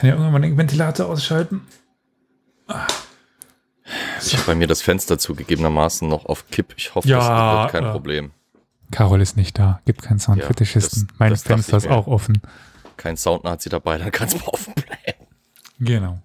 kann ja irgendwann den Ventilator ausschalten. Ich habe bei mir das Fenster zugegebenermaßen noch auf Kipp. Ich hoffe, Ja, das wird kein äh, Problem. Carol ist nicht da. Gibt keinen Soundfetischisten. das- mein das Fenster ist auch offen. Kein Soundnazi dabei, dann kann es mal offen bleiben. Genau.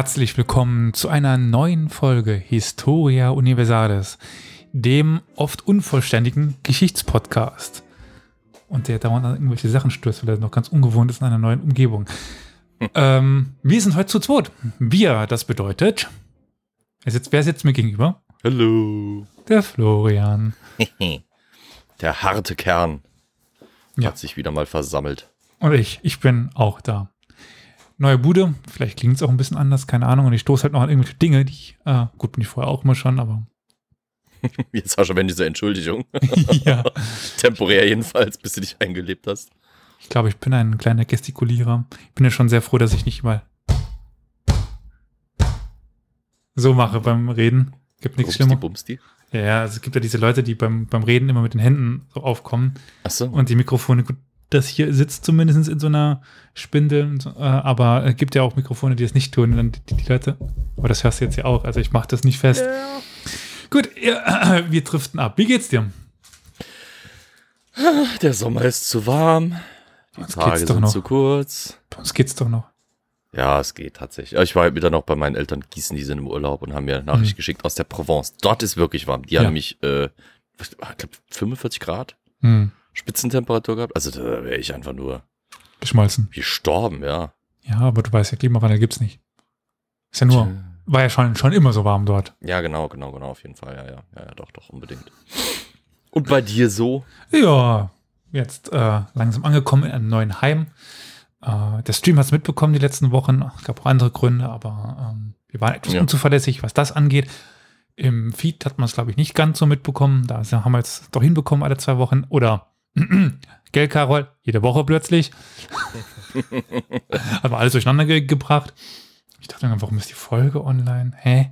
Herzlich willkommen zu einer neuen Folge Historia Universalis, dem oft unvollständigen Geschichtspodcast. Und der dauernd an irgendwelche Sachen stößt, weil er noch ganz ungewohnt ist in einer neuen Umgebung. ähm, wir sind heute zu zweit. Wir, das bedeutet, wer sitzt, wer sitzt mir gegenüber? Hallo. Der Florian. Der harte Kern Ja. hat sich wieder mal versammelt. Und ich, ich bin auch da. Neue Bude, vielleicht klingt es auch ein bisschen anders, keine Ahnung. Und ich stoße halt noch an irgendwelche Dinge, die ich, äh, gut, bin ich vorher auch immer schon, aber Jetzt hast du wenn diese Entschuldigung. ja. Temporär jedenfalls, bis du dich eingelebt hast. Ich glaube, ich bin ein kleiner Gestikulierer. Ich bin ja schon sehr froh, dass ich nicht mal so mache beim Reden. Gibt nichts Bumsti, schlimmer. Bumsti. Ja, ja, also es gibt ja diese Leute, die beim, beim Reden immer mit den Händen so aufkommen Achso. und die Mikrofone, gut, das hier sitzt zumindest in so einer Spindel, und so, äh, aber es gibt ja auch Mikrofone, die das nicht tun. Und dann die, die Leute, aber das hörst du jetzt ja auch, also ich mache das nicht fest. Gut, ja, wir driften ab. Wie geht's dir? Der Sommer ist zu warm. Die Uns Tage geht's doch sind noch. zu kurz. Bei uns geht's doch noch. Ja, es geht tatsächlich. Ich war heute wieder noch bei meinen Eltern Gießen, die sind im Urlaub und haben mir eine Nachricht Mhm. geschickt aus der Provence. Dort ist wirklich warm. Die Ja. haben nämlich, äh, ich glaub, 45 Grad Hm, Spitzentemperatur gehabt. Also da wäre ich einfach nur geschmolzen. gestorben, ja. Ja, aber du weißt ja, Klimawandel gibt's nicht. Ist ja nur, war ja schon, schon immer so warm dort. Ja, genau, genau, genau, auf jeden Fall. Ja, ja, ja, ja doch, doch, unbedingt. Und bei dir so? Ja, jetzt äh, langsam angekommen in einem neuen Heim. Äh, der Stream hat es mitbekommen die letzten Wochen. Es gab auch andere Gründe, aber ähm, wir waren etwas Ja. unzuverlässig, was das angeht. Im Feed hat man es, glaube ich, nicht ganz so mitbekommen. Da haben wir jetzt doch hinbekommen alle zwei Wochen. Oder, gell, Carol, jede Woche plötzlich. Hat man alles durcheinander ge gebracht. Ich dachte dann, warum ist die Folge online? Hä?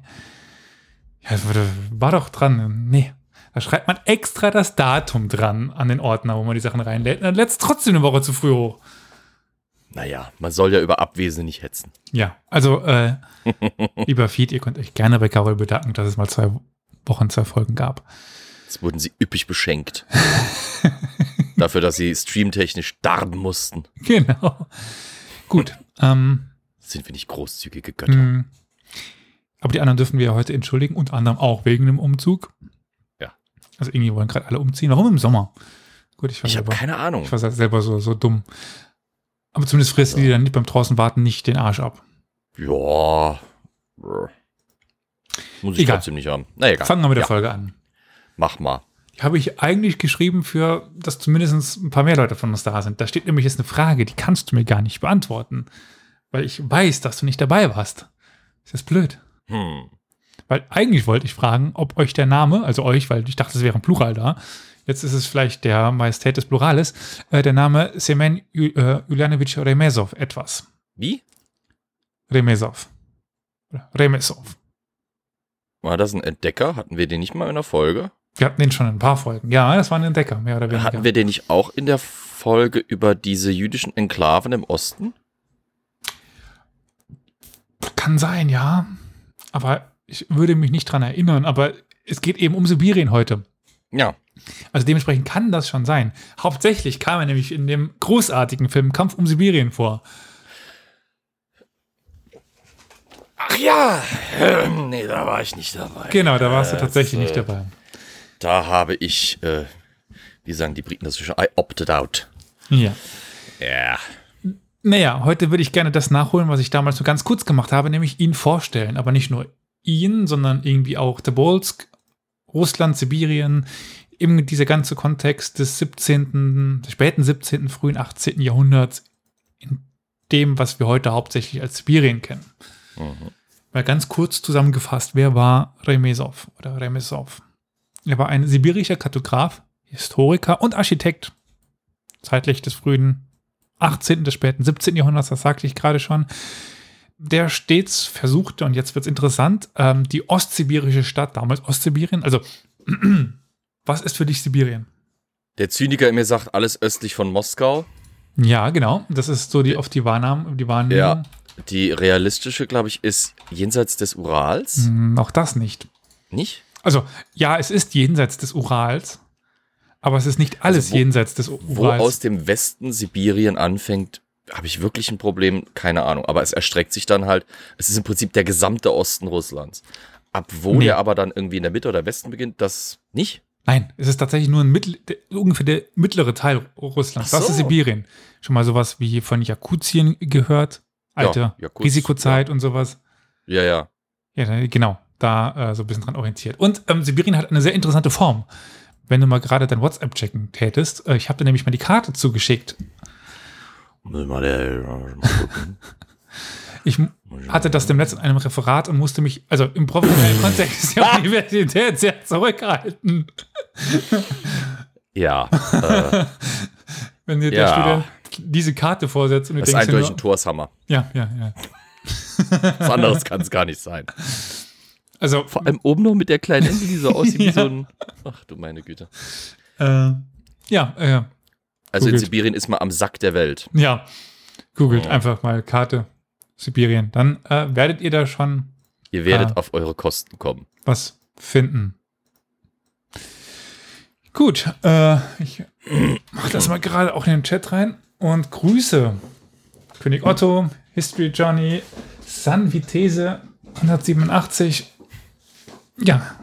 Ja, war doch dran. Nee. Da schreibt man extra das Datum dran an den Ordner, wo man die Sachen reinlädt. Und dann lädt es trotzdem eine Woche zu früh hoch. Naja, man soll ja über Abwesende nicht hetzen. Ja, also, äh, lieber Feed, ihr könnt euch gerne bei Carol bedanken, dass es mal zwei Wochen zwei Folgen gab. Jetzt wurden sie üppig beschenkt. Dafür, dass sie streamtechnisch darben mussten. Genau. Gut. Ähm, Sind wir nicht großzügige Götter? mh. aber die anderen dürfen wir ja heute entschuldigen, unter anderem auch wegen dem Umzug. Ja. Also irgendwie wollen gerade alle umziehen. Warum im Sommer? Gut, ich Ich habe keine Ahnung. ich war selber so, so dumm. Aber zumindest fressen die dann nicht beim draußen warten nicht den Arsch ab. Ja. Muss ich Egal. trotzdem nicht haben. Na egal. Fangen wir mit der ja, Folge an. Mach mal. Habe ich eigentlich geschrieben für, dass zumindest ein paar mehr Leute von uns da sind. Da steht nämlich jetzt eine Frage, die kannst du mir gar nicht beantworten. Weil ich weiß, dass du nicht dabei warst. Ist das blöd? Hm. Weil eigentlich wollte ich fragen, ob euch der Name, also euch, weil ich dachte, es wäre ein Plural da. Jetzt ist es vielleicht der Majestät des Plurales, äh, der Name Semen äh, Julianovic Remesov etwas. Wie? Remesov. Remesov. War das ein Entdecker? Hatten wir den nicht mal in der Folge? Wir hatten den schon in ein paar Folgen. Ja, das war ein Entdecker, mehr oder weniger. Hatten wir den nicht auch in der Folge über diese jüdischen Enklaven im Osten? Kann sein, ja. Aber ich würde mich nicht dran erinnern. Aber es geht eben um Sibirien heute. Ja. Also dementsprechend kann das schon sein. Hauptsächlich kam er nämlich in dem großartigen Film Kampf um Sibirien vor. Ach ja. Nee, da war ich nicht dabei. Genau, da warst du tatsächlich äh, nicht dabei. Da habe ich, äh, wie sagen die Briten das so schön, I opted out. Ja. Ja. Naja, heute würde ich gerne das nachholen, was ich damals nur ganz kurz gemacht habe, nämlich ihn vorstellen. Aber nicht nur ihn, sondern irgendwie auch Tobolsk, Russland, Sibirien, eben dieser ganze Kontext des 17., des späten 17., frühen 18. Jahrhunderts in dem, was wir heute hauptsächlich als Sibirien kennen. Mhm. Mal ganz kurz zusammengefasst, wer war Remesov oder Remesov? Er war ein sibirischer Kartograf, Historiker und Architekt. Zeitlich des frühen 18. des späten 17. Jahrhunderts, das sagte ich gerade schon. Der stets versuchte, und jetzt wird es interessant, ähm, die ostsibirische Stadt, damals Ostsibirien, also was ist für dich Sibirien? Der Zyniker in mir sagt, alles östlich von Moskau. Ja, genau. Das ist so die auf die Wahrnahme, die Wahrnehmung. Ja. Die realistische, glaube ich, ist jenseits des Urals. Hm, auch das nicht. Nicht? Also, ja, es ist jenseits des Urals, aber es ist nicht alles Also wo- jenseits des Wo Urals. aus dem Westen Sibirien anfängt, habe ich wirklich ein Problem, keine Ahnung. Aber es erstreckt sich dann halt, es ist im Prinzip der gesamte Osten Russlands. Ab wo Nee. der aber dann irgendwie in der Mitte oder Westen beginnt, das nicht? Nein, es ist tatsächlich nur ein mittel, der, ungefähr der mittlere Teil Russlands. Ach Das ist so. Sibirien. Schon mal sowas wie von Jakutien gehört. Alte Ja, Jakutsk, Risikozeit und sowas. Ja, ja. Ja, genau. Da äh, so ein bisschen dran orientiert. Und ähm, Sibirien hat eine sehr interessante Form. Wenn du mal gerade dein WhatsApp checken tätest, äh, ich habe dir nämlich mal die Karte zugeschickt. Muss ich hatte das dem letzten in einem Referat und musste mich, also im professionellen Kontext der Universität sehr zurückhalten. Ja, äh, Wenn dir der Ja. Student diese Karte vorsetzt und du das ist denkst, dir eindeutig ein Torshammer. ja, ja, ja. Was anderes kann es gar nicht sein. Also, Vor allem oben noch mit der kleinen Ente, die so aussieht wie Ja. so ein. Ach du meine Güte. äh, ja, äh, Also in Googelt. Sibirien ist man am Sack der Welt. ja, googelt Oh. einfach mal Karte Sibirien. Dann äh, werdet ihr da schon Ihr werdet Ah. auf eure Kosten kommen. was finden. Gut, äh, ich mache das mal gerade auch in den Chat rein und Grüße. König Otto, History Johnny, San Vitesse 187. Ja,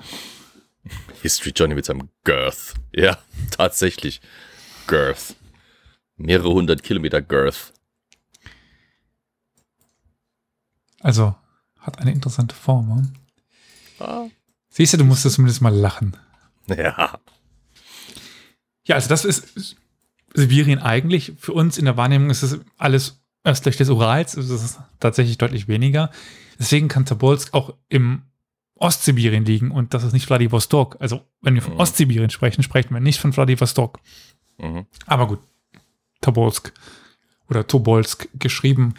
History Johnny mit seinem Girth. Ja, tatsächlich. Girth. Mehrere hundert Kilometer Girth. also hat eine interessante Form. Hm? Ah. Siehst du, du musstest zumindest mal lachen. Ja. Ja, also das ist Sibirien eigentlich. Für uns in der Wahrnehmung ist es alles östlich des Urals. Es ist tatsächlich deutlich weniger. Deswegen kann Tobolsk auch im Ostsibirien liegen und das ist nicht Vladivostok. Also wenn wir von Mhm. Ostsibirien sprechen, sprechen wir nicht von Vladivostok. Mhm. Aber gut, Tobolsk oder Tobolsk geschrieben.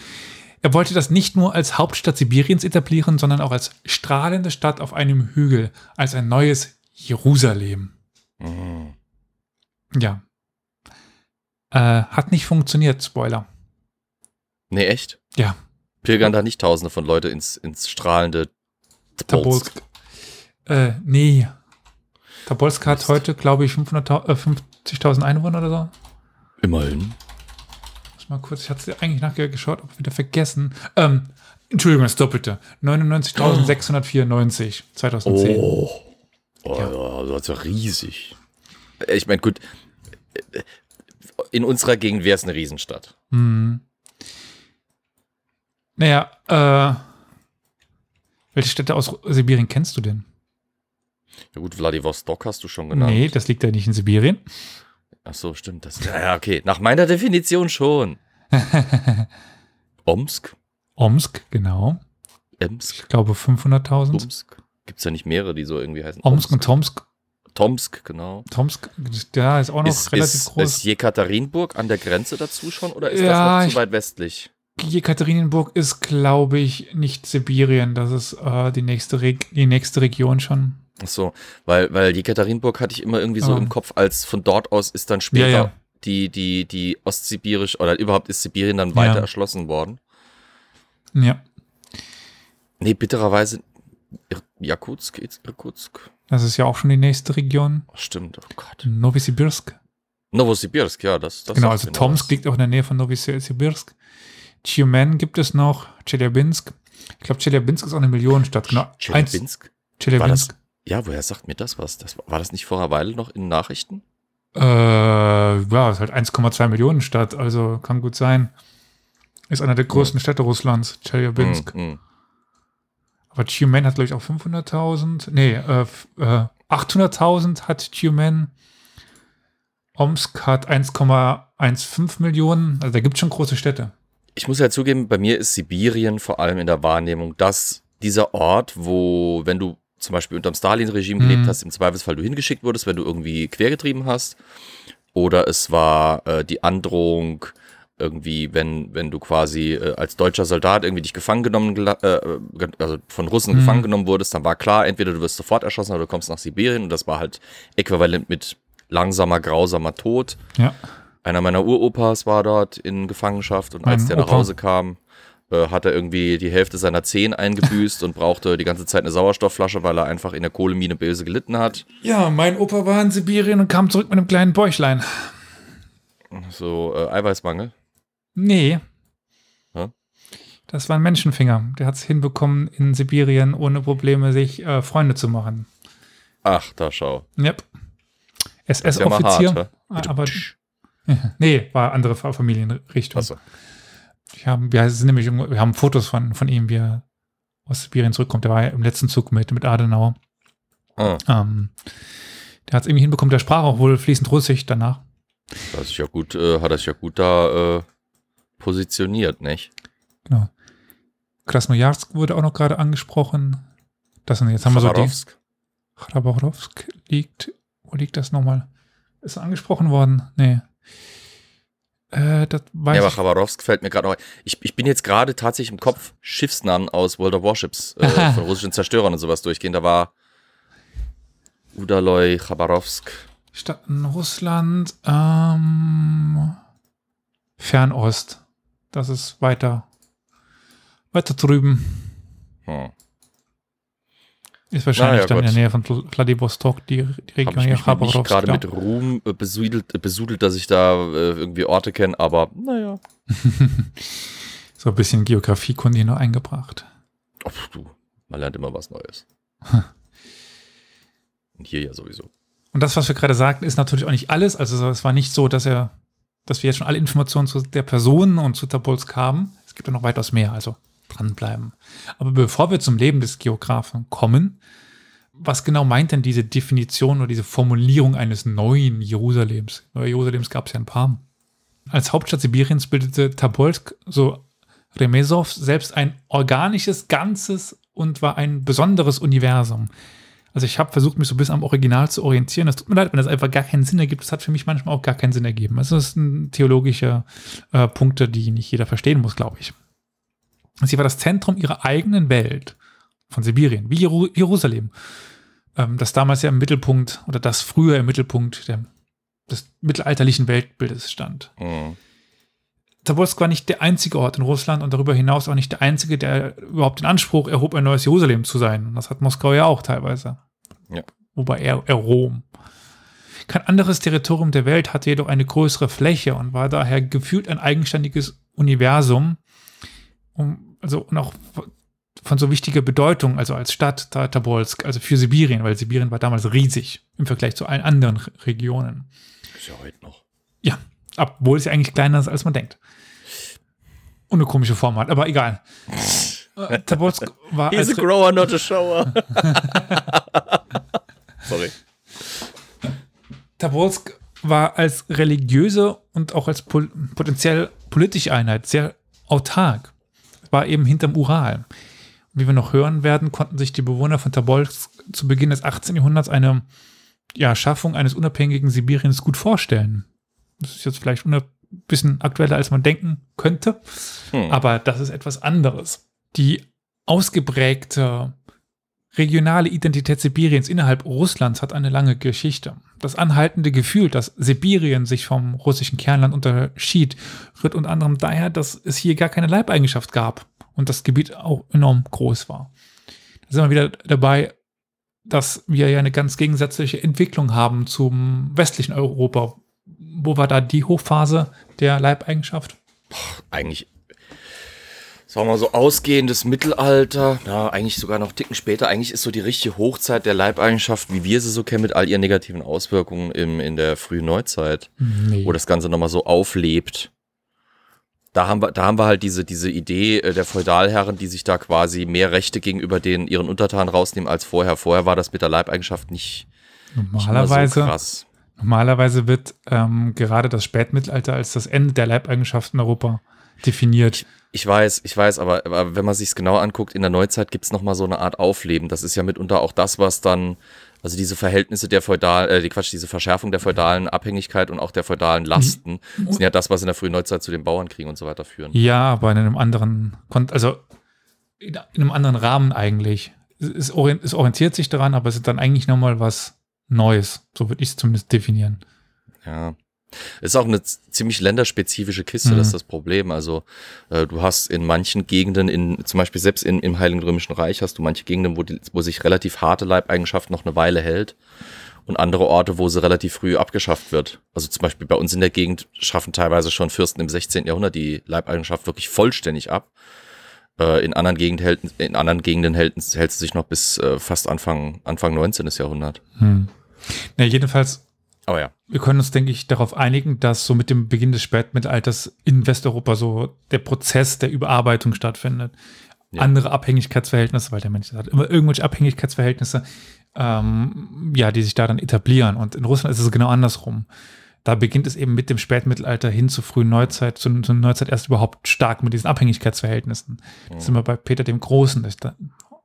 Er wollte das nicht nur als Hauptstadt Sibiriens etablieren, sondern auch als strahlende Stadt auf einem Hügel, als ein neues Jerusalem. Mhm. Ja. Äh, hat nicht funktioniert, Spoiler. Nee, echt? Ja. Pilgern da nicht tausende von Leute ins, ins strahlende Tobolsk. Tobolsk. Äh, nee. Tobolsk hat heute, glaube ich, 500.000 äh, 50.000 Einwohner oder so. Immerhin. Muss mal kurz, ich hatte eigentlich nachgeschaut, aber wieder vergessen. Ähm, Entschuldigung, das Doppelte. 99.694 2010. Oh. Oh, Ja. ja. das ist ja riesig. Ich meine, gut, in unserer Gegend wäre es eine Riesenstadt. Hm. Naja, äh, welche Städte aus Sibirien kennst du denn? Ja gut, Vladivostok hast du schon genannt. Nee, das liegt ja nicht in Sibirien. Ach so, stimmt. Das, ja, okay. Nach meiner Definition schon. Omsk? Omsk, genau. Emsk? Ich glaube 500.000. Omsk? Gibt es ja nicht mehrere, die so irgendwie heißen? Omsk und Tomsk. Tomsk, genau. Tomsk, ja, ist auch noch Ist, relativ ist, groß. ist Jekaterinburg an der Grenze dazu schon oder ist Ja, das noch zu weit westlich? Jekaterinburg ist, glaube ich, nicht Sibirien. Das ist äh, die, nächste Reg die nächste Region schon. Ach so, weil, weil Jekaterinburg hatte ich immer irgendwie so Ah. im Kopf, als von dort aus ist dann später Ja, ja. die, die, die ostsibirisch oder überhaupt ist Sibirien dann weiter Ja. erschlossen worden. Ja, Nee, bittererweise Ir Jakutsk, Ir- Irkutsk. das ist ja auch schon die nächste Region. Stimmt, oh Gott. Novosibirsk. Novosibirsk, ja, das, das genau, also Tomsk was. liegt auch in der Nähe von Novosibirsk. Tjumen gibt es noch. Chelyabinsk. Ich glaube, Chelyabinsk ist auch eine Millionenstadt. Genau. Chelyabinsk? Chelyabinsk. ja, woher sagt mir das was? Das, war das nicht vor einer Weile noch in Nachrichten? Äh, ja, ist halt 1,2 Millionen Stadt, also kann gut sein. Ist einer der größten Städte Russlands, Chelyabinsk. Hm, hm. Aber Tumen hat, glaube ich, auch 500.000. Nee, äh, äh, 800.000 hat Tumen. Omsk hat 1,15 Millionen. Also da gibt es schon große Städte. Ich muss ja zugeben, bei mir ist Sibirien vor allem in der Wahrnehmung, dass dieser Ort, wo, wenn du zum Beispiel unter dem Stalin-Regime gelebt Mhm. hast, im Zweifelsfall du hingeschickt wurdest, wenn du irgendwie quergetrieben hast. Oder es war äh, die Androhung, irgendwie, wenn, wenn du quasi äh, als deutscher Soldat irgendwie dich gefangen genommen, äh, also von Russen Mhm. gefangen genommen wurdest, dann war klar, entweder du wirst sofort erschossen oder du kommst nach Sibirien und das war halt äquivalent mit langsamer, grausamer Tod. Ja. Einer meiner Uropas war dort in Gefangenschaft und als Mein der nach Opa. Hause kam, äh, hat er irgendwie die Hälfte seiner Zehen eingebüßt und brauchte die ganze Zeit eine Sauerstoffflasche, weil er einfach in der Kohlemine böse gelitten hat. Ja, mein Opa war in Sibirien und kam zurück mit einem kleinen Bäuchlein. So äh, Eiweißmangel. Nee. Hä? Das war ein Menschenfinger. Der hat es hinbekommen, in Sibirien ohne Probleme sich äh, Freunde zu machen. Ach, da schau. Yep. Ja SS-Offizier. hä? aber nee, war andere Fa- Familienrichtung. Achso. Wir haben, wir, sind nämlich, wir haben Fotos von, von ihm, wie er aus Sibirien zurückkommt. Der war ja im letzten Zug mit, mit Adenauer. Ah, Ähm, der hat es irgendwie hinbekommen, der sprach auch wohl fließend Russisch danach. das ist ja gut, äh, hat er sich ja gut da äh, positioniert, nicht? Genau. Krasnojarsk wurde auch noch gerade angesprochen. Das sind, jetzt haben wir so die. Chabarovsk liegt, wo liegt das nochmal? Ist angesprochen worden? Nee. Äh, das weiß Ja, aber ich. Chabarovsk fällt mir gerade noch ein. Ich, ich bin jetzt gerade tatsächlich im Kopf Schiffsnamen aus World of Warships äh, von russischen Zerstörern und sowas durchgehen. Da war Udaloy, Chabarovsk. Stadt in Russland, ähm, Fernost. Das ist weiter, weiter drüben. Hm. Ist wahrscheinlich ja, dann in der Gott. Nähe von Vl- Vladivostok, die, die Habe Region ich hier, mich nicht Chabarovsk. gerade mit Ruhm äh, besudelt, äh, besudelt, dass ich da äh, irgendwie Orte kenne, aber naja. So ein bisschen Geografiekunde hier noch eingebracht. Oh, du, man lernt immer was Neues. Und hier ja sowieso. Und das, was wir gerade sagten, ist natürlich auch nicht alles. Also es war nicht so, dass er, dass wir jetzt schon alle Informationen zu der Person und zu Tobolsk haben. Es gibt ja noch weitaus mehr, also dranbleiben. Aber bevor wir zum Leben des Geografen kommen, was genau meint denn diese Definition oder diese Formulierung eines neuen Jerusalems? Neue Jerusalems gab es ja ein paar. Als Hauptstadt Sibiriens bildete Tobolsk, so Remesov, selbst ein organisches Ganzes und war ein besonderes Universum. Also ich habe versucht, mich so bisschen am Original zu orientieren. Es tut mir leid, wenn das einfach gar keinen Sinn ergibt. Das hat für mich manchmal auch gar keinen Sinn ergeben. Also das sind theologische äh, Punkte, die nicht jeder verstehen muss, glaube ich. Sie war das Zentrum ihrer eigenen Welt von Sibirien, wie Jeru Jerusalem. Ähm, das damals ja im Mittelpunkt oder das früher im Mittelpunkt der, des mittelalterlichen Weltbildes stand. Hm. Tobolsk war nicht der einzige Ort in Russland und darüber hinaus auch nicht der einzige, der überhaupt den Anspruch erhob, ein neues Jerusalem zu sein. Und das hat Moskau ja auch teilweise. Ja. Wobei er, er Rom. Kein anderes Territorium der Welt hatte jedoch eine größere Fläche und war daher gefühlt ein eigenständiges Universum. Um, also und auch von so wichtiger Bedeutung, also als Stadt Ta- Tobolsk, also für Sibirien, weil Sibirien war damals riesig im Vergleich zu allen anderen Re- Regionen. Ist ja heute noch. Ja, obwohl es ja eigentlich kleiner ist, als man denkt. Und eine komische Form hat, aber egal. Äh, Tobolsk war He's a als, grower, not a shower. Sorry. Tobolsk war als religiöse und auch als pol potenziell politische Einheit sehr autark. War eben hinterm Ural. Wie wir noch hören werden, konnten sich die Bewohner von Tobolsk zu Beginn des 18. Jahrhunderts eine ja, Schaffung eines unabhängigen Sibiriens gut vorstellen. Das ist jetzt vielleicht ein bisschen aktueller, als man denken könnte. Hm. Aber das ist etwas anderes. Die ausgeprägte regionale Identität Sibiriens innerhalb Russlands hat eine lange Geschichte. Das anhaltende Gefühl, dass Sibirien sich vom russischen Kernland unterschied, rührt unter anderem daher, dass es hier gar keine Leibeigenschaft gab und das Gebiet auch enorm groß war. Da sind wir wieder dabei, dass wir ja eine ganz gegensätzliche Entwicklung haben zum westlichen Europa. Wo war da die Hochphase der Leibeigenschaft? eigentlich, sagen wir mal so, ausgehendes Mittelalter, ja, eigentlich sogar noch Ticken später, eigentlich ist so die richtige Hochzeit der Leibeigenschaft, wie wir sie so kennen, mit all ihren negativen Auswirkungen im, in der frühen Neuzeit, Nee. wo das Ganze nochmal so auflebt. Da haben wir, da haben wir halt diese, diese Idee äh, der Feudalherren, die sich da quasi mehr Rechte gegenüber den ihren Untertanen rausnehmen als vorher. Vorher war das mit der Leibeigenschaft nicht, nicht Normalerweise so krass. Normalerweise wird ähm, gerade das Spätmittelalter als das Ende der Leibeigenschaften in Europa definiert. Ich weiß, ich weiß, aber, aber wenn man sich es genau anguckt, in der Neuzeit gibt es nochmal so eine Art Aufleben. Das ist ja mitunter auch das, was dann, also diese Verhältnisse der feudal, äh, die Quatsch, diese Verschärfung der feudalen Abhängigkeit und auch der feudalen Lasten Mhm. sind ja das, was in der frühen Neuzeit zu den Bauernkriegen und so weiter führen. Ja, aber in einem anderen, Kon also in in einem anderen Rahmen eigentlich. Es, es orient- es orientiert sich daran, aber es ist dann eigentlich nochmal was Neues. So würde ich es zumindest definieren. Ja. Ist auch eine ziemlich länderspezifische Kiste, Mhm. das ist das Problem. Also äh, du hast in manchen Gegenden, in, zum Beispiel selbst in, im Heiligen Römischen Reich, hast du manche Gegenden, wo, die, wo sich relativ harte Leibeigenschaft noch eine Weile hält und andere Orte, wo sie relativ früh abgeschafft wird. Also zum Beispiel bei uns in der Gegend schaffen teilweise schon Fürsten im 16. Jahrhundert die Leibeigenschaft wirklich vollständig ab. Äh, in, anderen Gegend hält, in anderen Gegenden hält, hält sie sich noch bis äh, fast Anfang, Anfang 19. Jahrhundert. Hm. Ja, jedenfalls Aber ja. wir können uns, denke ich, darauf einigen, dass so mit dem Beginn des Spätmittelalters in Westeuropa so der Prozess der Überarbeitung stattfindet. Ja. Andere Abhängigkeitsverhältnisse, weil der Mensch hat immer irgendwelche Abhängigkeitsverhältnisse, ähm, ja, die sich da dann etablieren. Und in Russland ist es genau andersrum. Da beginnt es eben mit dem Spätmittelalter hin zur frühen Neuzeit, zur, zur Neuzeit erst überhaupt stark mit diesen Abhängigkeitsverhältnissen. Das sind wir bei Peter dem Großen. Das da,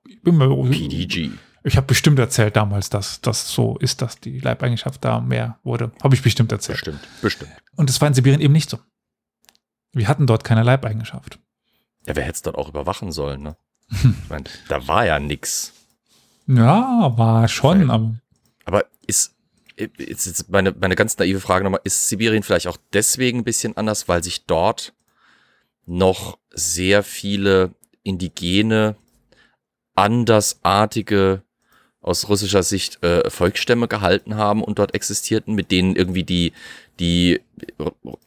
ich bin mal, PDG. Ich habe bestimmt erzählt damals, dass das so ist, dass die Leibeigenschaft da mehr wurde. Habe ich bestimmt erzählt. Bestimmt, bestimmt. Und das war in Sibirien eben nicht so. Wir hatten dort keine Leibeigenschaft. Ja, wer hätte es dort auch überwachen sollen, ne? Ich meine, da war ja nix. Ja, war schon, aber Aber ist, ist jetzt meine, meine ganz naive Frage nochmal, ist Sibirien vielleicht auch deswegen ein bisschen anders, weil sich dort noch sehr viele indigene, andersartige, aus russischer Sicht äh, Volksstämme gehalten haben und dort existierten, mit denen irgendwie die, die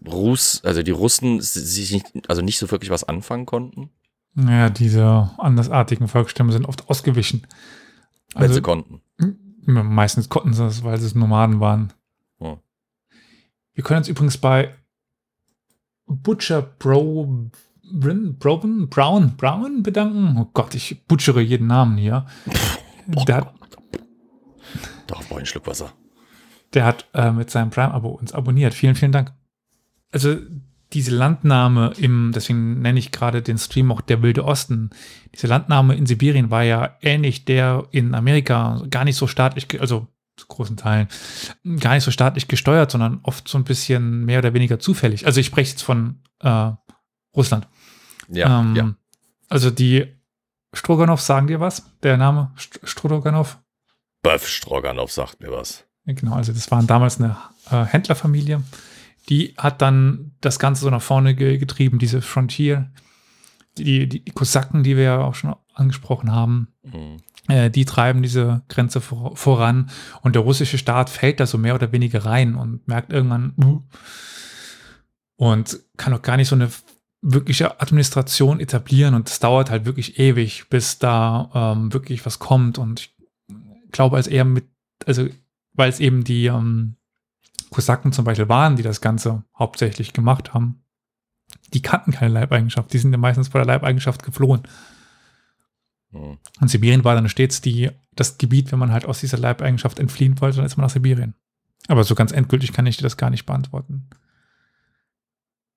Russ, also die Russen sich nicht, also nicht so wirklich was anfangen konnten, ja, diese andersartigen Volksstämme sind oft ausgewichen. wenn Also sie konnten. meistens konnten sie es, weil es Nomaden waren. Ja. Wir können uns übrigens bei Butcher Bro Brin, Brown, Brown, Brown bedanken. Oh Gott, ich butchere jeden Namen hier. Der hat, Doch, brauche ich einen Schluck Wasser. der hat äh, mit seinem Prime-Abo uns abonniert. Vielen, vielen Dank. Also diese Landnahme im, deswegen nenne ich gerade den Stream auch der Wilde Osten. Diese Landnahme in Sibirien war ja ähnlich der in Amerika, gar nicht so staatlich, also zu großen Teilen, gar nicht so staatlich gesteuert, sondern oft so ein bisschen mehr oder weniger zufällig. Also ich spreche jetzt von äh, Russland. Ja, ähm, ja. Also die Stroganov, sagen dir was? Der Name St Stroganov? Böff Stroganoff sagt mir was. Genau, also das waren damals eine äh, Händlerfamilie. Die hat dann das Ganze so nach vorne ge getrieben, diese Frontier. Die, die, die Kosaken, die wir ja auch schon angesprochen haben, Mhm. äh, die treiben diese Grenze vor, voran. Und der russische Staat fällt da so mehr oder weniger rein und merkt irgendwann, uh, und kann auch gar nicht so eine wirkliche Administration etablieren. Und es dauert halt wirklich ewig, bis da ähm, wirklich was kommt. Und ich glaube, als eher mit, also weil es eben die ähm, Kosaken zum Beispiel waren, die das Ganze hauptsächlich gemacht haben, die kannten keine Leibeigenschaft. Die sind ja meistens vor der Leibeigenschaft geflohen. Mhm. Und Sibirien war dann stets die, das Gebiet, wenn man halt aus dieser Leibeigenschaft entfliehen wollte, dann ist man nach Sibirien. Aber so ganz endgültig kann ich dir das gar nicht beantworten.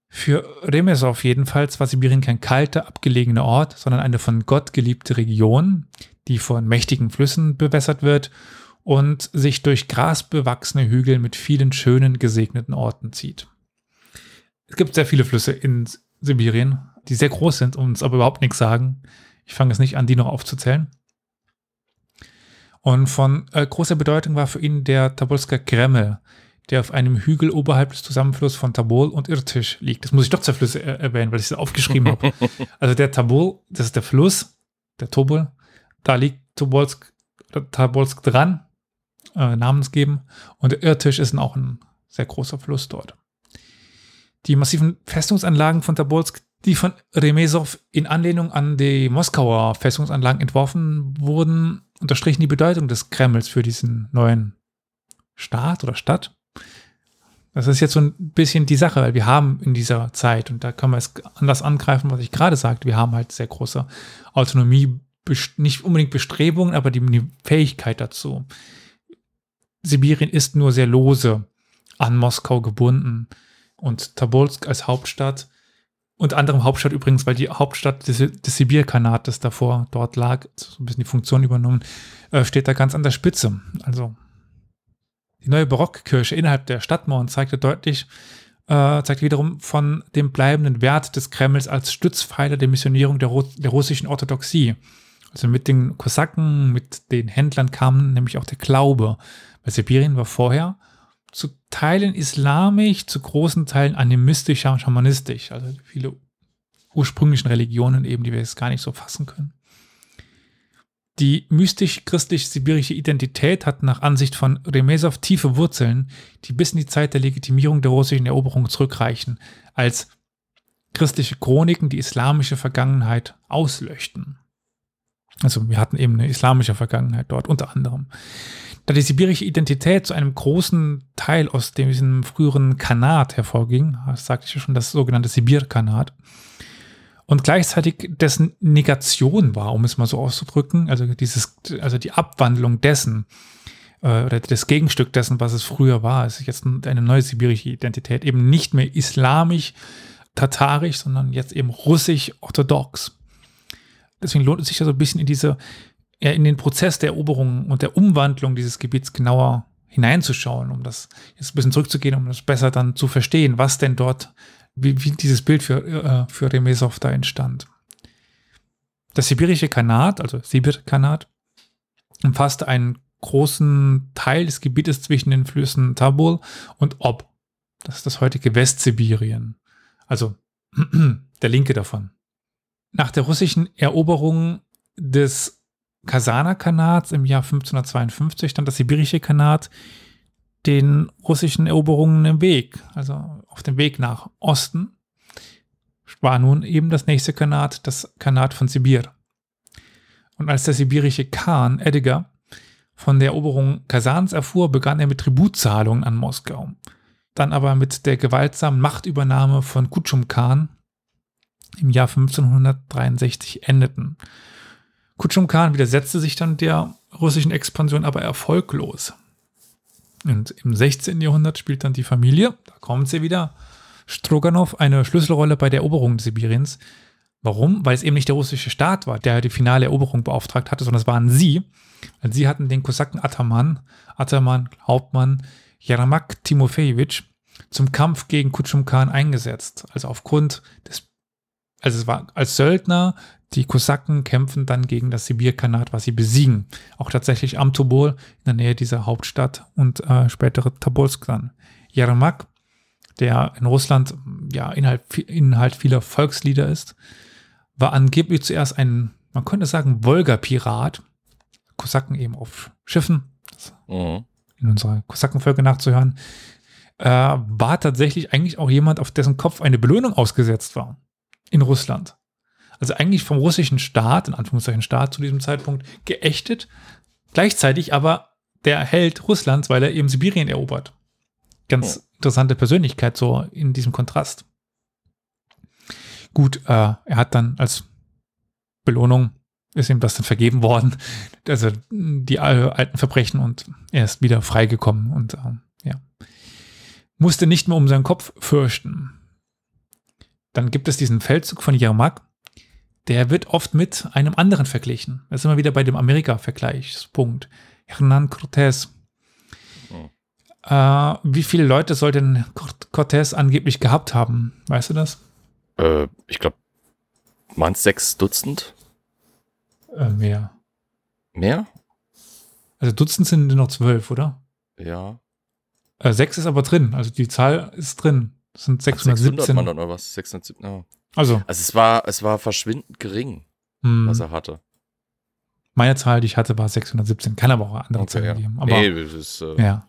Für Remesov jedenfalls war Sibirien kein kalter, abgelegener Ort, sondern eine von Gott geliebte Region, die von mächtigen Flüssen bewässert wird und sich durch grasbewachsene Hügel mit vielen schönen, gesegneten Orten zieht. Es gibt sehr viele Flüsse in Sibirien, die sehr groß sind und uns aber überhaupt nichts sagen. Ich fange es nicht an, die noch aufzuzählen. Und von äh, großer Bedeutung war für ihn der Tobolsker Kreml, der auf einem Hügel oberhalb des Zusammenflusses von Tabol und Irtisch liegt. Das muss ich doch zur Flüsse äh, erwähnen, weil ich es aufgeschrieben habe. Also der Tabol, das ist der Fluss, der Tobol, da liegt Tobolsk, Tobolsk dran, äh, namensgeben. Und der Irtisch ist auch ein sehr großer Fluss dort. Die massiven Festungsanlagen von Tobolsk, die von Remesov in Anlehnung an die Moskauer Festungsanlagen entworfen wurden, unterstrichen die Bedeutung des Kremls für diesen neuen Staat oder Stadt. Das ist jetzt so ein bisschen die Sache, weil wir haben in dieser Zeit, und da kann man es anders angreifen, was ich gerade sagte, wir haben halt sehr große Autonomie, nicht unbedingt Bestrebungen, aber die, Fähigkeit dazu. Sibirien ist nur sehr lose an Moskau gebunden und Tobolsk als Hauptstadt Unter anderem Hauptstadt übrigens, weil die Hauptstadt des, des Sibirkanates davor dort lag, so ein bisschen die Funktion übernommen, äh, steht da ganz an der Spitze. Also die neue Barockkirche innerhalb der Stadtmauern zeigte deutlich, äh, zeigt wiederum von dem bleibenden Wert des Kremls als Stützpfeiler der Missionierung der, der russischen Orthodoxie. Also mit den Kosaken, mit den Händlern kam nämlich auch der Glaube. Weil Sibirien war vorher zu Teilen islamisch, zu großen Teilen animistisch, schamanistisch. Also viele ursprünglichen Religionen eben, die wir jetzt gar nicht so fassen können. Die mystisch-christlich-sibirische Identität hat nach Ansicht von Remesow tiefe Wurzeln, die bis in die Zeit der Legitimierung der russischen Eroberung zurückreichen, als christliche Chroniken die islamische Vergangenheit auslöschten. Also wir hatten eben eine islamische Vergangenheit dort unter anderem. Da die sibirische Identität zu einem großen Teil aus diesem früheren Kanat hervorging, das sagte ich ja schon, das sogenannte Sibir-Kanat, und gleichzeitig dessen Negation war, um es mal so auszudrücken, also dieses, also die Abwandlung dessen äh, oder das Gegenstück dessen, was es früher war, ist jetzt eine neue sibirische Identität, eben nicht mehr islamisch, tatarisch, sondern jetzt eben russisch-orthodox. Deswegen lohnt es sich ja so ein bisschen in diese, ja, in den Prozess der Eroberung und der Umwandlung dieses Gebiets genauer hineinzuschauen, um das jetzt ein bisschen zurückzugehen, um das besser dann zu verstehen, was denn dort wie, wie dieses Bild für, äh, für Remesov da entstand. Das sibirische Kanat, also Sibir-Kanat, umfasste einen großen Teil des Gebietes zwischen den Flüssen Tabul und Ob. Das ist das heutige Westsibirien. Also der linke davon. Nach der russischen Eroberung des Kasana-Kanats im Jahr 1552 stand das sibirische Kanat den russischen Eroberungen im Weg, also auf dem Weg nach Osten, war nun eben das nächste Kanat, das Kanat von Sibir. Und als der sibirische Khan Edgar von der Eroberung Kasans erfuhr, begann er mit Tributzahlungen an Moskau. Dann aber mit der gewaltsamen Machtübernahme von Kutschum Khan im Jahr 1563 endeten. Kutschum Khan widersetzte sich dann der russischen Expansion aber erfolglos. Und im 16. Jahrhundert spielt dann die Familie, da kommt sie wieder, Stroganow eine Schlüsselrolle bei der Eroberung Sibiriens. Warum? Weil es eben nicht der russische Staat war, der die finale Eroberung beauftragt hatte, sondern es waren sie. Und sie hatten den Kosaken Ataman, Ataman, Hauptmann Jaramak Timofejewitsch zum Kampf gegen Kutschum Khan eingesetzt. Also aufgrund des, also es war als Söldner die Kosaken kämpfen dann gegen das Sibirkanat, was sie besiegen. Auch tatsächlich am Tobol in der Nähe dieser Hauptstadt und äh, spätere Tobolsk dann. Yermak, der in Russland ja Inhalt, Inhalt vieler Volkslieder ist, war angeblich zuerst ein, man könnte sagen, Wolga-Pirat. Kosaken eben auf Schiffen, mhm. in unserer Kosakenfolge nachzuhören, äh, war tatsächlich eigentlich auch jemand, auf dessen Kopf eine Belohnung ausgesetzt war. In Russland also eigentlich vom russischen Staat, in Anführungszeichen Staat zu diesem Zeitpunkt, geächtet, gleichzeitig aber der Held Russlands, weil er eben Sibirien erobert. Ganz oh. interessante Persönlichkeit so in diesem Kontrast. Gut, äh, er hat dann als Belohnung ist ihm das dann vergeben worden, also die alten Verbrechen und er ist wieder freigekommen und äh, ja, musste nicht mehr um seinen Kopf fürchten. Dann gibt es diesen Feldzug von Yermak, der wird oft mit einem anderen verglichen. Das ist immer wieder bei dem Amerika-Vergleichspunkt. Hernan Cortés. Oh. Äh, wie viele Leute soll denn Cortés angeblich gehabt haben? Weißt du das? Äh, ich glaube, waren es sechs Dutzend? Äh, mehr. Mehr? Also Dutzend sind noch zwölf, oder? Ja. Äh, sechs ist aber drin, also die Zahl ist drin. Das sind 617. 600 Mann oder was? 617, ja. Also. Also es war, es war verschwindend gering, hm. was er hatte. Meine Zahl, die ich hatte, war 617. Kann aber auch andere okay, Zahlen ja. geben. Aber, nee, das ist, äh ja.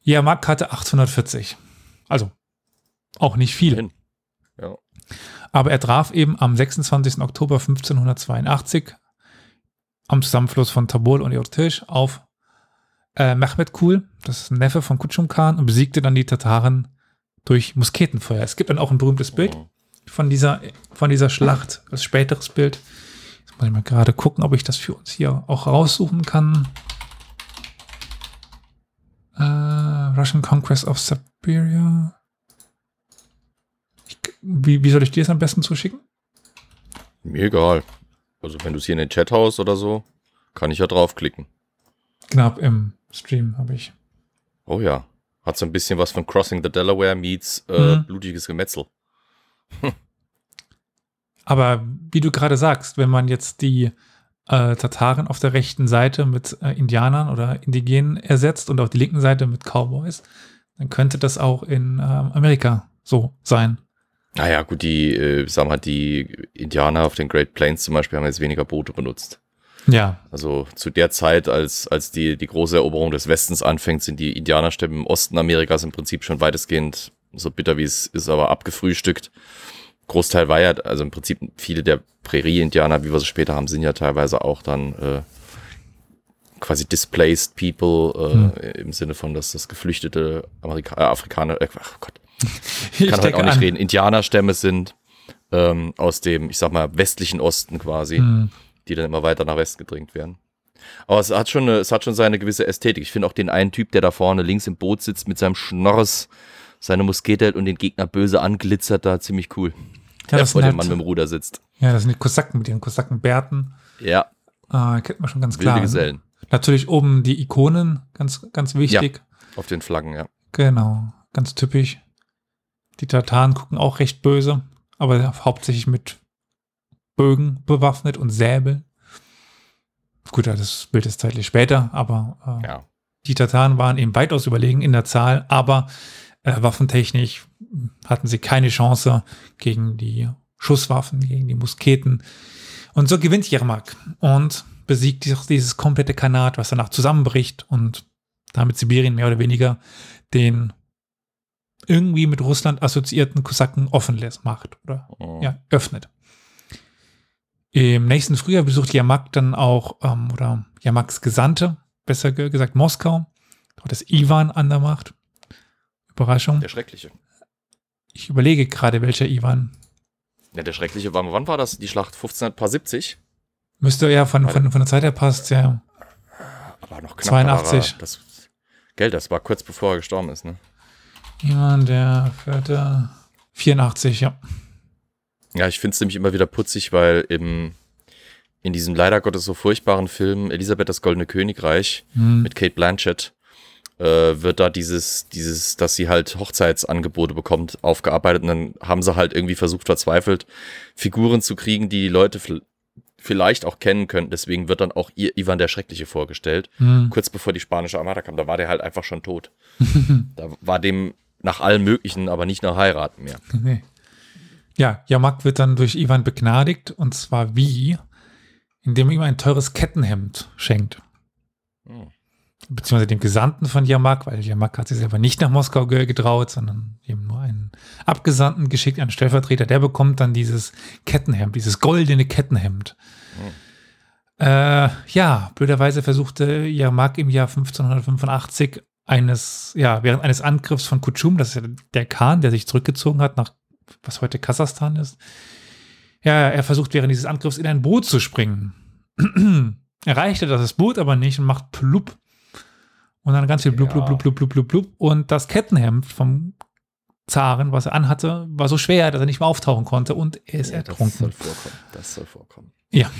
Ja, Mark hatte 840. Also auch nicht viel. Ja. Aber er traf eben am 26. Oktober 1582 am Zusammenfluss von Tabol und Irtisch auf äh, Mehmed Kul, das ist ein Neffe von Kutschum Khan, und besiegte dann die Tataren durch Musketenfeuer. Es gibt dann auch ein berühmtes Bild. Oh von dieser, von dieser Schlacht, als späteres Bild. Jetzt muss ich mal gerade gucken, ob ich das für uns hier auch raussuchen kann. Uh, Russian Conquest of Siberia. Ich, Wie, wie soll ich dir das am besten zuschicken? Mir egal. Also wenn du es hier in den Chat haust oder so, kann ich ja draufklicken. Knapp im Stream habe ich. Oh ja. Hat so ein bisschen was von Crossing the Delaware meets äh, Mhm. blutiges Gemetzel. Aber wie du gerade sagst, wenn man jetzt die äh, Tataren auf der rechten Seite mit äh, Indianern oder Indigenen ersetzt und auf die linken Seite mit Cowboys, dann könnte das auch in ähm, Amerika so sein. Naja, gut, die, äh, sagen wir mal, die Indianer auf den Great Plains zum Beispiel haben jetzt weniger Boote benutzt. Ja, Also zu der Zeit, als, als die, die große Eroberung des Westens anfängt, sind die Indianerstämme im Osten Amerikas im Prinzip schon weitestgehend, so bitter wie es ist, aber abgefrühstückt. Großteil war ja, also im Prinzip viele der Prärie-Indianer, wie wir sie später haben, sind ja teilweise auch dann äh, quasi displaced people, äh, Hm. im Sinne von, dass das geflüchtete Amerika äh, Afrikaner, äh, ach Gott, ich kann heute auch nicht an. reden, Indianerstämme sind ähm, aus dem, ich sag mal, westlichen Osten quasi Hm. Die dann immer weiter nach Westen gedrängt werden. Aber es hat schon, eine, es hat schon seine gewisse Ästhetik. Ich finde auch den einen Typ, der da vorne links im Boot sitzt mit seinem Schnorres, seine Muskete hält und den Gegner böse anglitzert, da ziemlich cool. Ja, der das vor dem Mann halt, mit dem Ruder sitzt. ja, das sind die Kosaken mit ihren Kosakenbärten. Ja, Äh, kennt man schon ganz wilde klar. Gesellen Natürlich oben die Ikonen, ganz, ganz wichtig. auf den Flaggen, ja. Genau, ganz typisch. Die Tataren gucken auch recht böse, aber hauptsächlich mit Bögen bewaffnet und Säbel. Gut, das Bild ist zeitlich später, aber äh, Ja, die Tataren waren eben weitaus überlegen in der Zahl, aber äh, waffentechnisch hatten sie keine Chance gegen die Schusswaffen, gegen die Musketen. Und so gewinnt Jermak und besiegt dieses, dieses komplette Kanat, was danach zusammenbricht und damit Sibirien mehr oder weniger den irgendwie mit Russland assoziierten Kosaken offen lässt, macht oder Oh. ja, öffnet. Im nächsten Frühjahr besucht Jermak dann auch, ähm, oder Jermaks Gesandte, besser ge- gesagt Moskau. Dort ist Ivan an der Macht. Überraschung. der Schreckliche. Ich überlege gerade, welcher Ivan. Ja, der Schreckliche war, wann war das? Die Schlacht 1570? Müsste ja von, von, von der Zeit her passt, ja. Aber noch knapp. 82. Aber das, Geld, das war kurz bevor er gestorben ist, ne? Ivan, der vierte, 84, ja. Ja, ich finde es nämlich immer wieder putzig, weil im, in diesem leider Gottes so furchtbaren Film Elisabeth das Goldene Königreich Hm. mit Kate Blanchett äh, wird da dieses, dieses, dass sie halt Hochzeitsangebote bekommt, aufgearbeitet und dann haben sie halt irgendwie versucht, verzweifelt Figuren zu kriegen, die die Leute vi- vielleicht auch kennen könnten. Deswegen wird dann auch ihr Ivan der Schreckliche vorgestellt. Hm. Kurz bevor die spanische Armada kam, da war der halt einfach schon tot. da war dem nach allem Möglichen, aber nicht nach heiraten mehr. Nee. Ja, Jamak wird dann durch Ivan begnadigt und zwar wie? Indem er ihm ein teures Kettenhemd schenkt. Hm. Beziehungsweise dem Gesandten von Jamak, weil Jamak hat sich selber nicht nach Moskau ge- getraut, sondern eben nur einen Abgesandten geschickt, einen Stellvertreter, der bekommt dann dieses Kettenhemd, dieses goldene Kettenhemd. Äh, ja, blöderweise versuchte Jamak im Jahr 1585 eines, ja, während eines Angriffs von Kutschum, das ist ja der Khan, der sich zurückgezogen hat nach, was heute Kasachstan ist. Ja, er versucht während dieses Angriffs in ein Boot zu springen. Erreichte das Boot aber nicht und macht plupp. Und dann ganz viel blub, blub, blub, blub, blub, blub, blub. Und das Kettenhemd vom Zaren, was er anhatte, war so schwer, dass er nicht mehr auftauchen konnte und er ist Ja, das ertrunken. soll vorkommen. Das soll vorkommen. Ja.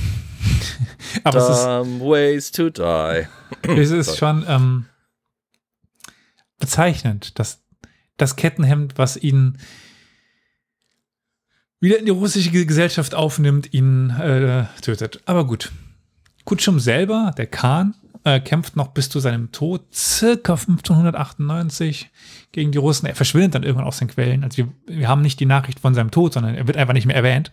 aber es ist, Dumb ways to die. es ist schon ähm, bezeichnend, dass das Kettenhemd, was ihn wieder in die russische Gesellschaft aufnimmt, ihn äh, tötet. Aber gut. Kutschum selber, der Khan, äh, kämpft noch bis zu seinem Tod, circa 1598, gegen die Russen. Er verschwindet dann irgendwann aus den Quellen. Also wir, wir haben nicht die Nachricht von seinem Tod, sondern er wird einfach nicht mehr erwähnt.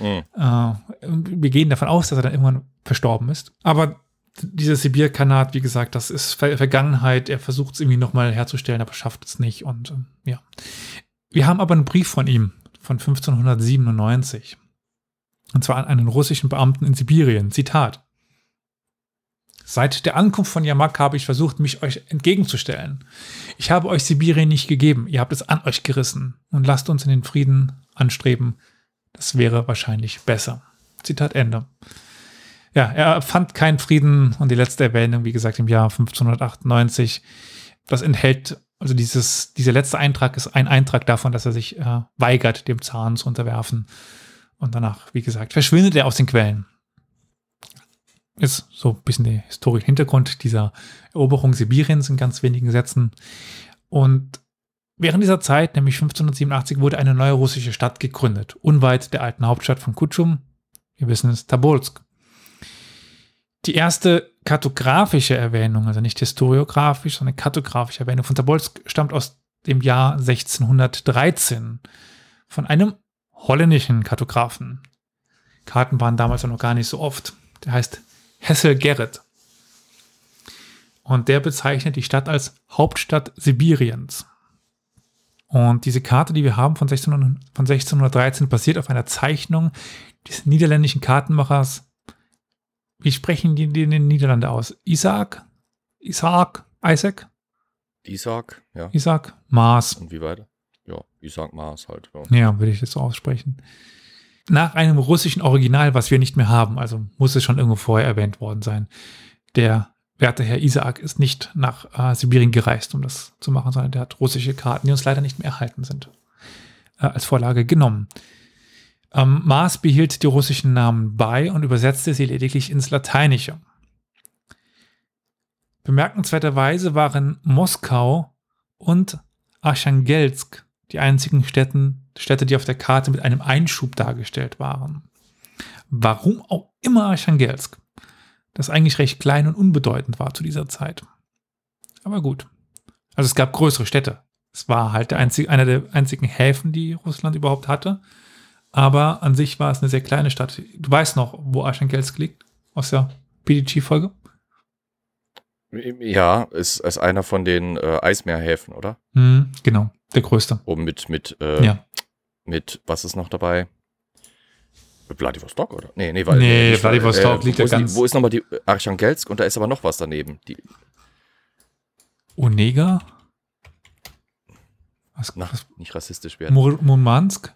Mhm. Äh, wir gehen davon aus, dass er dann irgendwann verstorben ist. Aber dieser Sibir-Kanat, wie gesagt, das ist Ver Vergangenheit. Er versucht es irgendwie nochmal herzustellen, aber schafft es nicht. Und ähm, ja. Wir haben aber einen Brief von ihm von 1597. Und zwar an einen russischen Beamten in Sibirien. Zitat. Seit der Ankunft von Yamak habe ich versucht, mich euch entgegenzustellen. Ich habe euch Sibirien nicht gegeben, ihr habt es an euch gerissen. Und lasst uns in den Frieden anstreben. Das wäre wahrscheinlich besser. Zitat Ende. Ja, er fand keinen Frieden und die letzte Erwähnung, wie gesagt, im Jahr 1598. Das enthält Also dieses, dieser letzte Eintrag ist ein Eintrag davon, dass er sich äh, weigert, dem Zahn zu unterwerfen. Und danach, wie gesagt, verschwindet er aus den Quellen. Ist so ein bisschen der historische Hintergrund dieser Eroberung Sibiriens in ganz wenigen Sätzen. Und während dieser Zeit, nämlich 1587, wurde eine neue russische Stadt gegründet, unweit der alten Hauptstadt von Kutschum. Wir wissen es, Tabolsk. Die erste kartografische Erwähnung, also nicht historiografisch, sondern kartografische Erwähnung von Tabolsk stammt aus dem Jahr 1613 von einem holländischen Kartografen. Karten waren damals noch gar nicht so oft. Der heißt Hessel Gerrit. Und der bezeichnet die Stadt als Hauptstadt Sibiriens. Und diese Karte, die wir haben von, 1600, von 1613, basiert auf einer Zeichnung des niederländischen Kartenmachers wie sprechen die, in den Niederlanden aus? Isaac? Isaac? Isaac? Isaac, ja. Isaac? Maas. Und wie weiter? Ja, Isaac Maas halt. Ja, ja würde ich das so aussprechen. Nach einem russischen Original, was wir nicht mehr haben, also muss es schon irgendwo vorher erwähnt worden sein. Der werte Herr Isaac ist nicht nach äh, Sibirien gereist, um das zu machen, sondern der hat russische Karten, die uns leider nicht mehr erhalten sind, äh, als Vorlage genommen. Ähm, Mars behielt die russischen Namen bei und übersetzte sie lediglich ins Lateinische. Bemerkenswerterweise waren Moskau und Archangelsk die einzigen Städten, Städte, die auf der Karte mit einem Einschub dargestellt waren. Warum auch immer Archangelsk, das eigentlich recht klein und unbedeutend war zu dieser Zeit. Aber gut. Also es gab größere Städte. Es war halt der einzige, einer der einzigen Häfen, die Russland überhaupt hatte. Aber an sich war es eine sehr kleine Stadt. Du weißt noch, wo Archangelsk liegt aus der PDG-Folge? Ja, ist, ist einer von den äh, Eismeerhäfen, oder? Mhm, genau, der größte. Oben mit, mit, äh, ja. mit, was ist noch dabei? Vladivostok, oder? Nee, nee, weil, nee nicht, Vladivostok äh, liegt ja ganz. Die, wo ist nochmal die Archangelsk und da ist aber noch was daneben. Die Onega? Was, Na, was? nicht rassistisch werden. Mur Murmansk?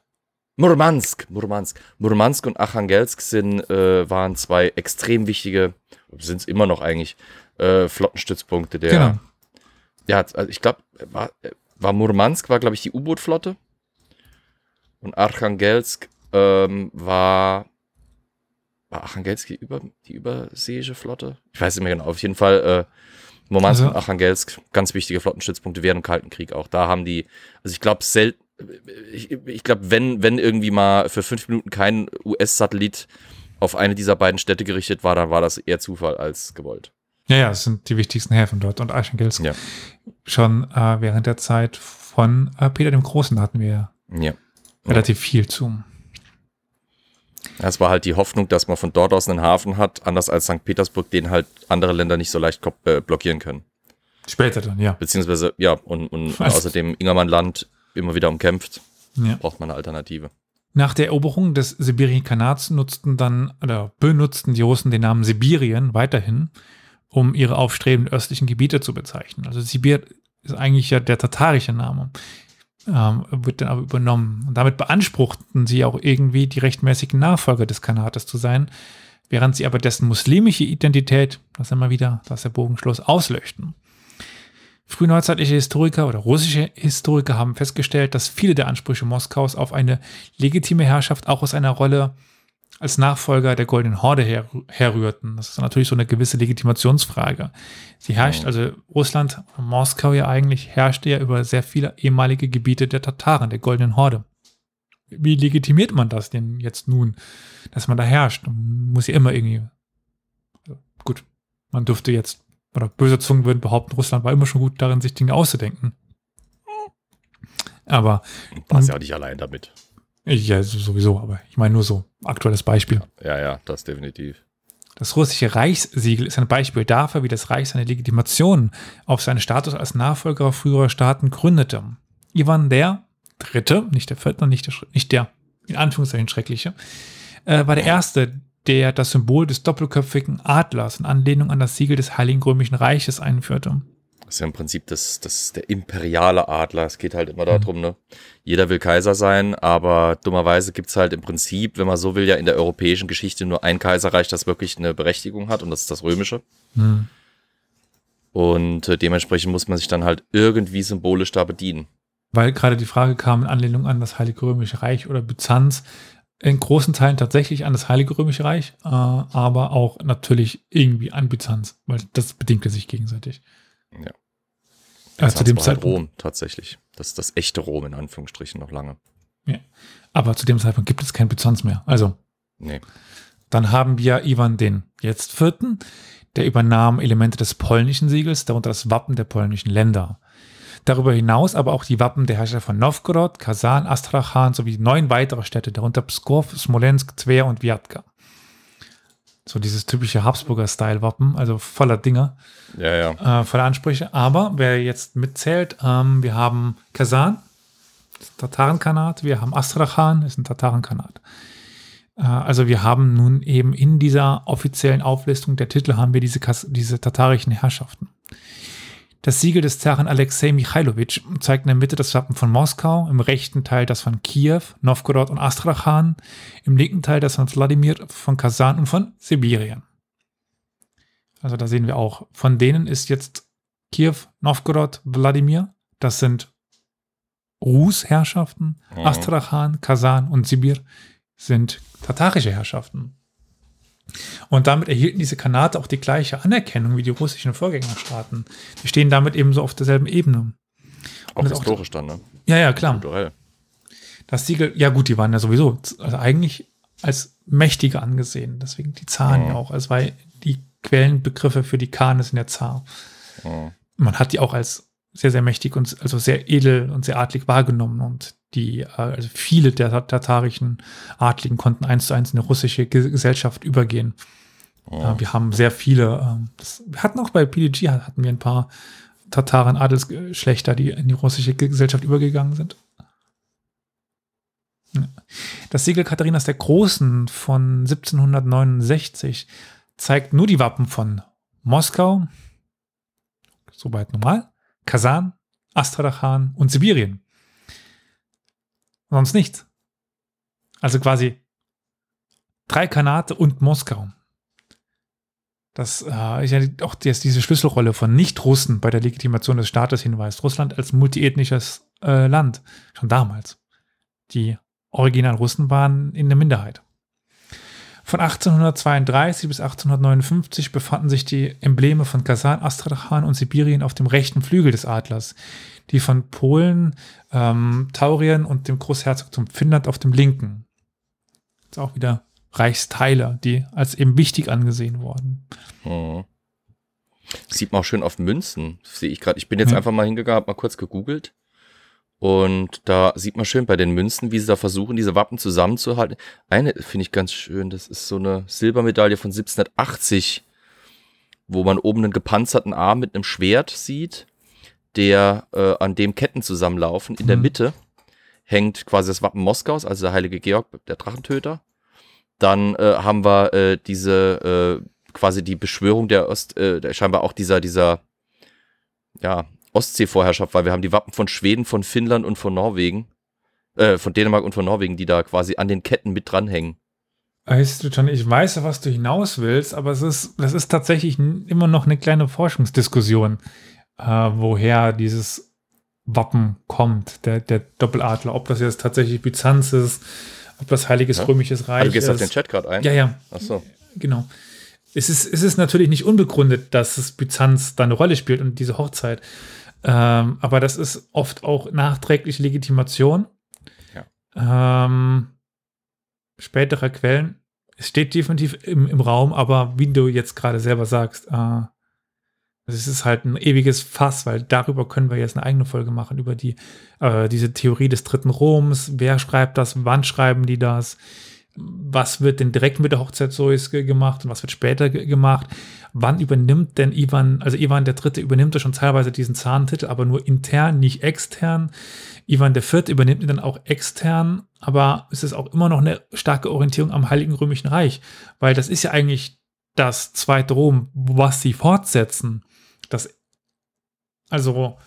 Murmansk, Murmansk. Murmansk und Archangelsk sind, äh, waren zwei extrem wichtige, sind es immer noch eigentlich, äh, Flottenstützpunkte der. Genau. Ja, also ich glaube, war, war Murmansk, war, glaube ich, die U-Boot-Flotte. Und Archangelsk ähm, war. War Archangelsk die, über, die überseeische Flotte? Ich weiß nicht mehr genau. Auf jeden Fall äh, Murmansk also. und Archangelsk, ganz wichtige Flottenstützpunkte während dem Kalten Krieg auch. Da haben die, also ich glaube, selten ich, ich glaube, wenn, wenn irgendwie mal für fünf Minuten kein US-Satellit auf eine dieser beiden Städte gerichtet war, dann war das eher Zufall als gewollt. Ja, ja, es sind die wichtigsten Häfen dort und Eichengelsk. Ja. Schon äh, während der Zeit von äh, Peter dem Großen hatten wir ja. relativ ja. viel zu. Es war halt die Hoffnung, dass man von dort aus einen Hafen hat, anders als St. Petersburg, den halt andere Länder nicht so leicht äh, blockieren können. Später dann, ja. Beziehungsweise, ja, und, und außerdem Ingermannland immer wieder umkämpft. Ja. Braucht man eine Alternative. Nach der Eroberung des Sibirien-Kanats nutzten dann oder benutzten die Russen den Namen Sibirien weiterhin, um ihre aufstrebenden östlichen Gebiete zu bezeichnen. Also Sibir ist eigentlich ja der tatarische Name, ähm, wird dann aber übernommen. Und damit beanspruchten sie auch irgendwie die rechtmäßigen Nachfolger des Kanates zu sein, während sie aber dessen muslimische Identität, das immer wieder, das ist der Bogenschluss, auslöschten. Frühneuzeitliche Historiker oder russische Historiker haben festgestellt, dass viele der Ansprüche Moskaus auf eine legitime Herrschaft auch aus einer Rolle als Nachfolger der Goldenen Horde her, herrührten. Das ist natürlich so eine gewisse Legitimationsfrage. Sie herrscht, also Russland, Moskau ja eigentlich, herrschte ja über sehr viele ehemalige Gebiete der Tataren, der Goldenen Horde. Wie legitimiert man das denn jetzt nun, dass man da herrscht? Man muss ja immer irgendwie, also gut, man dürfte jetzt oder böse Zungen würden behaupten, Russland war immer schon gut darin, sich Dinge auszudenken. Aber. War ja nicht allein damit. Ja, sowieso, aber ich meine nur so, aktuelles Beispiel. Ja, ja, das definitiv. Das russische Reichssiegel ist ein Beispiel dafür, wie das Reich seine Legitimation auf seinen Status als Nachfolger früherer Staaten gründete. Ivan der Dritte, nicht der Vierte, nicht der, nicht der in Anführungszeichen Schreckliche, äh, war der Erste, der das Symbol des doppelköpfigen Adlers in Anlehnung an das Siegel des Heiligen Römischen Reiches einführte. Das ist ja im Prinzip das, das der imperiale Adler. Es geht halt immer darum, mhm. ne? Jeder will Kaiser sein, aber dummerweise gibt es halt im Prinzip, wenn man so will, ja in der europäischen Geschichte nur ein Kaiserreich, das wirklich eine Berechtigung hat und das ist das römische. Mhm. Und äh, dementsprechend muss man sich dann halt irgendwie symbolisch da bedienen. Weil gerade die Frage kam in Anlehnung an das Heilige Römische Reich oder Byzanz, in großen Teilen tatsächlich an das Heilige Römische Reich, äh, aber auch natürlich irgendwie an Byzanz, weil das bedingte sich gegenseitig. Ja. Äh, zu dem war halt Zeitpunkt, Rom tatsächlich. Das ist das echte Rom in Anführungsstrichen noch lange. aber zu dem Zeitpunkt gibt es kein Byzanz mehr. Also Nee. Dann haben wir Ivan den jetzt vierten, der übernahm Elemente des polnischen Siegels, darunter das Wappen der polnischen Länder. Darüber hinaus aber auch die Wappen der Herrscher von Novgorod, Kasan, Astrachan sowie neun weitere Städte, darunter Pskov, Smolensk, Tver und Vyatka. So dieses typische Habsburger-Style-Wappen, also voller Dinger, Ja, ja. äh, voller Ansprüche. Aber wer jetzt mitzählt, ähm, wir haben Kasan, das ist ein Tatarenkanat, wir haben Astrachan, das ist ein Tatarenkanat. Äh, Also wir haben nun eben in dieser offiziellen Auflistung der Titel haben wir diese, Kas- diese tatarischen Herrschaften. Das Siegel des Zaren Alexei Michailowitsch zeigt in der Mitte das Wappen von Moskau, im rechten Teil das von Kiew, Novgorod und Astrachan, im linken Teil das von Wladimir, von Kasan und von Sibirien. Also da sehen wir auch, von denen ist jetzt Kiew, Novgorod, Wladimir, das sind Rus-Herrschaften, Mhm. Astrachan, Kasan und Sibir sind tatarische Herrschaften. Und damit erhielten diese Kanate auch die gleiche Anerkennung wie die russischen Vorgängerstaaten. Die stehen damit ebenso auf derselben Ebene. Auch das auch- historisch dann, ne? Ja, ja, klar. Kulturell. Das Siegel, ja gut, die waren ja sowieso also eigentlich als mächtige angesehen. Deswegen die Zaren Mhm. ja auch. Es war die Quellenbegriffe für die Khan sind ja Zar. Mhm. Man hat die auch als sehr, sehr mächtig und also sehr edel und sehr adlig wahrgenommen. Und die, äh, also viele der tat- tatarischen Adligen konnten eins zu eins in eine russische Ge- Gesellschaft übergehen. Äh, wir haben sehr viele, ähm, das, wir hatten auch bei PDG hatten wir ein paar Tataren Adelsgeschlechter, die in die russische Gesellschaft übergegangen sind. Das Siegel Katharinas der Großen von 1769 zeigt nur die Wappen von Moskau, soweit normal, Kasan, Astrachan und Sibirien. Sonst nichts. Also quasi drei Kanate und Moskau. Das äh, ist ja auch das, diese Schlüsselrolle von Nicht-Russen bei der Legitimation des Staates hinweist. Russland als multiethnisches äh, Land, schon damals. Die original Russen waren in der Minderheit. Von 1832 bis 1859 befanden sich die Embleme von Kasan, Astrachan und Sibirien auf dem rechten Flügel des Adlers, die von Polen, ähm, Taurien und dem Großherzogtum Finnland auf dem linken. Das ist auch wieder Reichsteile, die als eben wichtig angesehen wurden. Mhm. Sieht man auch schön auf Münzen. Sehe ich gerade. Ich bin jetzt Ja. einfach mal hingegangen, hab mal kurz gegoogelt. Und da sieht man schön bei den Münzen, wie sie da versuchen, diese Wappen zusammenzuhalten. Eine finde ich ganz schön. Das ist so eine Silbermedaille von 1780, wo man oben einen gepanzerten Arm mit einem Schwert sieht, der äh, an dem Ketten zusammenlaufen. In der Mhm. Mitte hängt quasi das Wappen Moskaus, also der heilige Georg, der Drachentöter. Dann äh, haben wir äh, diese äh, quasi die Beschwörung der Ost, äh, der scheinbar auch dieser, dieser, ja, Ostseevorherrschaft, weil wir haben die Wappen von Schweden, von Finnland und von Norwegen, äh, von Dänemark und von Norwegen, die da quasi an den Ketten mit dranhängen. Weißt du, John, ich weiß, was du hinaus willst, aber es ist, das ist tatsächlich immer noch eine kleine Forschungsdiskussion, äh, woher dieses Wappen kommt, der, der Doppeladler. Ob das jetzt tatsächlich Byzanz ist, ob das Heiliges Ja. Römisches Reich Ah, du gehst ist. auf den Chat gerade ein? Ja, ja, Ach so. genau. Es ist, es ist natürlich nicht unbegründet, dass es Byzanz da eine Rolle spielt und diese Hochzeit. Ähm, aber das ist oft auch nachträgliche Legitimation. Ähm, späterer Quellen. Es steht definitiv im, im Raum, aber wie du jetzt gerade selber sagst, äh, es ist halt ein ewiges Fass, weil darüber können wir jetzt eine eigene Folge machen, über die, äh, diese Theorie des dritten Roms. Wer schreibt das? Wann schreiben die das? Was wird denn direkt mit der Hochzeit Zois ge- gemacht und was wird später ge gemacht? Wann übernimmt denn Ivan, also Ivan der Dritte übernimmt ja schon teilweise diesen Zahntitel, aber nur intern, nicht extern. Ivan der Vierte übernimmt ihn dann auch extern, aber es ist auch immer noch eine starke Orientierung am Heiligen Römischen Reich, weil das ist ja eigentlich das zweite Rom, was sie fortsetzen. Das, also,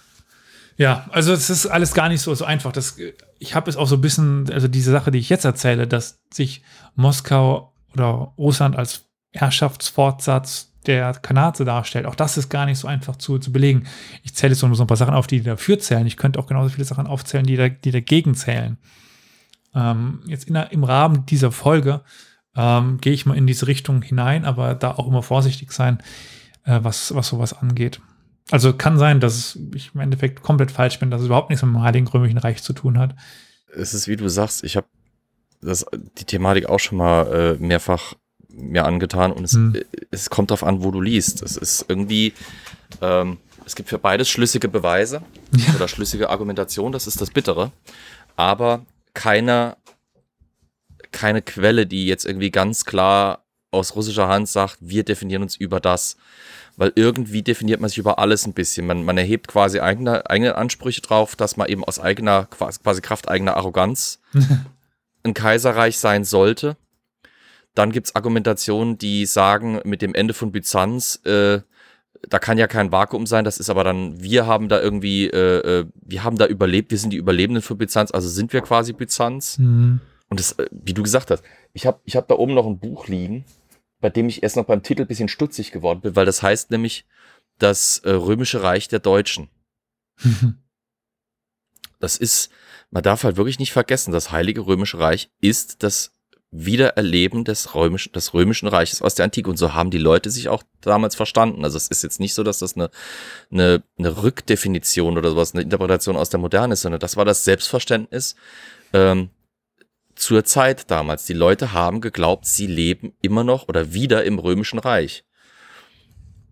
ja, also es ist alles gar nicht so, so einfach. Das, ich habe es auch so ein bisschen, also diese Sache, die ich jetzt erzähle, dass sich Moskau oder Russland als Herrschaftsfortsatz der Kanate darstellt. Auch das ist gar nicht so einfach zu, zu belegen. Ich zähle jetzt nur so ein paar Sachen auf, die dafür zählen. Ich könnte auch genauso viele Sachen aufzählen, die, da, die dagegen zählen. Ähm, jetzt in, im Rahmen dieser Folge ähm, gehe ich mal in diese Richtung hinein, aber da auch immer vorsichtig sein, äh, was, was sowas angeht. Also kann sein, dass ich im Endeffekt komplett falsch bin, dass es überhaupt nichts mit dem Heiligen Römischen Reich zu tun hat. Es ist, wie du sagst, ich habe die Thematik auch schon mal äh, mehrfach mir angetan und es, hm. es kommt darauf an, wo du liest. Es ist irgendwie, ähm, es gibt für beides schlüssige Beweise ja. oder schlüssige Argumentation, das ist das Bittere, aber keiner, keine Quelle, die jetzt irgendwie ganz klar aus russischer Hand sagt, wir definieren uns über das. Weil irgendwie definiert man sich über alles ein bisschen. Man, man erhebt quasi eigene, eigene Ansprüche drauf, dass man eben aus eigener, quasi Kraft eigener Arroganz ein Kaiserreich sein sollte. Dann gibt es Argumentationen, die sagen, mit dem Ende von Byzanz, äh, da kann ja kein Vakuum sein, das ist aber dann, wir haben da irgendwie, äh, äh, wir haben da überlebt, wir sind die Überlebenden für Byzanz, also sind wir quasi Byzanz. Mhm. Und das, äh, wie du gesagt hast, ich habe ich hab da oben noch ein Buch liegen, bei dem ich erst noch beim Titel bisschen stutzig geworden bin, weil das heißt nämlich das äh, Römische Reich der Deutschen. das ist, man darf halt wirklich nicht vergessen, das Heilige Römische Reich ist das Wiedererleben des römischen, des römischen Reiches aus der Antike. Und so haben die Leute sich auch damals verstanden. Also es ist jetzt nicht so, dass das eine, eine, eine Rückdefinition oder sowas, eine Interpretation aus der Moderne ist, sondern das war das Selbstverständnis ähm, zur Zeit damals. Die Leute haben geglaubt, sie leben immer noch oder wieder im römischen Reich.